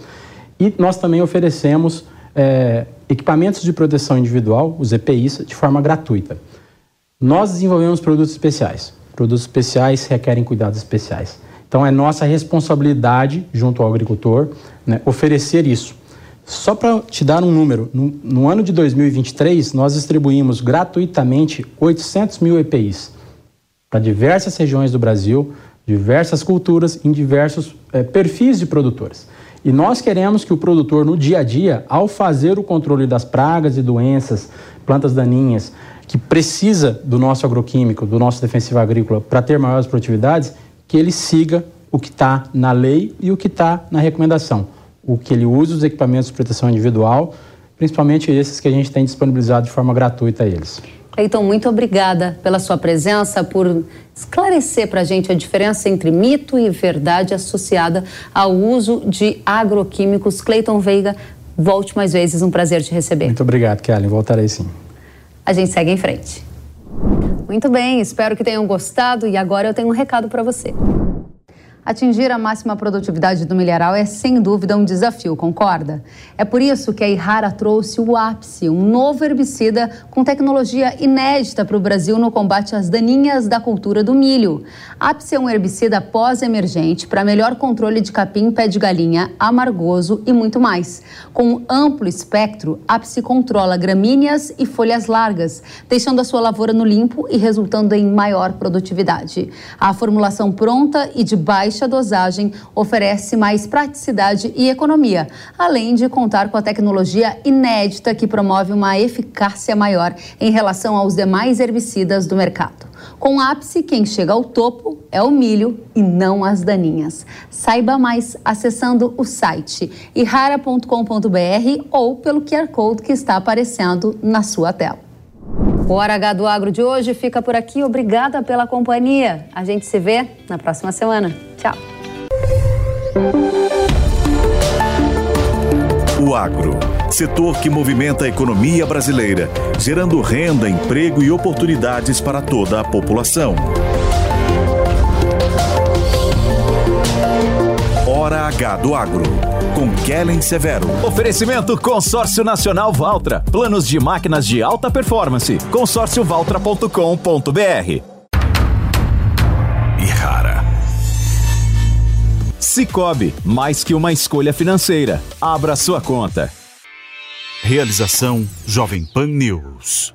e nós também oferecemos é, equipamentos de proteção individual, os EPIs, de forma gratuita. Nós desenvolvemos produtos especiais. Produtos especiais requerem cuidados especiais. Então é nossa responsabilidade, junto ao agricultor, né, oferecer isso. Só para te dar um número, no, no ano de 2023, nós distribuímos gratuitamente 800 mil EPIs para diversas regiões do Brasil, diversas culturas, em diversos é, perfis de produtores. E nós queremos que o produtor, no dia a dia, ao fazer o controle das pragas e doenças, plantas daninhas, que precisa do nosso agroquímico, do nosso defensivo agrícola para ter maiores produtividades, que ele siga o que está na lei e o que está na recomendação. O que ele usa os equipamentos de proteção individual, principalmente esses que a gente tem disponibilizado de forma gratuita a eles. Cleiton, muito obrigada pela sua presença, por esclarecer para a gente a diferença entre mito e verdade associada ao uso de agroquímicos. Cleiton Veiga, volte mais vezes, um prazer te receber. Muito obrigado, Kelly, voltarei sim. A gente segue em frente. Muito bem, espero que tenham gostado e agora eu tenho um recado para você. Atingir a máxima produtividade do milharal é sem dúvida um desafio, concorda? É por isso que a Ihara trouxe o Ápice, um novo herbicida com tecnologia inédita para o Brasil no combate às daninhas da cultura do milho. Ápice é um herbicida pós-emergente para melhor controle de capim, pé de galinha, amargoso e muito mais. Com um amplo espectro, Ápice controla gramíneas e folhas largas, deixando a sua lavoura no limpo e resultando em maior produtividade. A formulação pronta e de baixo baixa dosagem oferece mais praticidade e economia, além de contar com a tecnologia inédita que promove uma eficácia maior em relação aos demais herbicidas do mercado. Com ápice, quem chega ao topo é o milho e não as daninhas. Saiba mais acessando o site irara.com.br ou pelo QR Code que está aparecendo na sua tela. O Hora H do Agro de hoje fica por aqui. Obrigada pela companhia. A gente se vê na próxima semana. Tchau. O agro, setor que movimenta a economia brasileira, gerando renda, emprego e oportunidades para toda a população. Hora H do Agro, com Kellen Severo. Oferecimento Consórcio Nacional Valtra. Planos de máquinas de alta performance. consórciovaltra.com.br. E rara. Cicobi, mais que uma escolha financeira. Abra sua conta. Realização Jovem Pan News.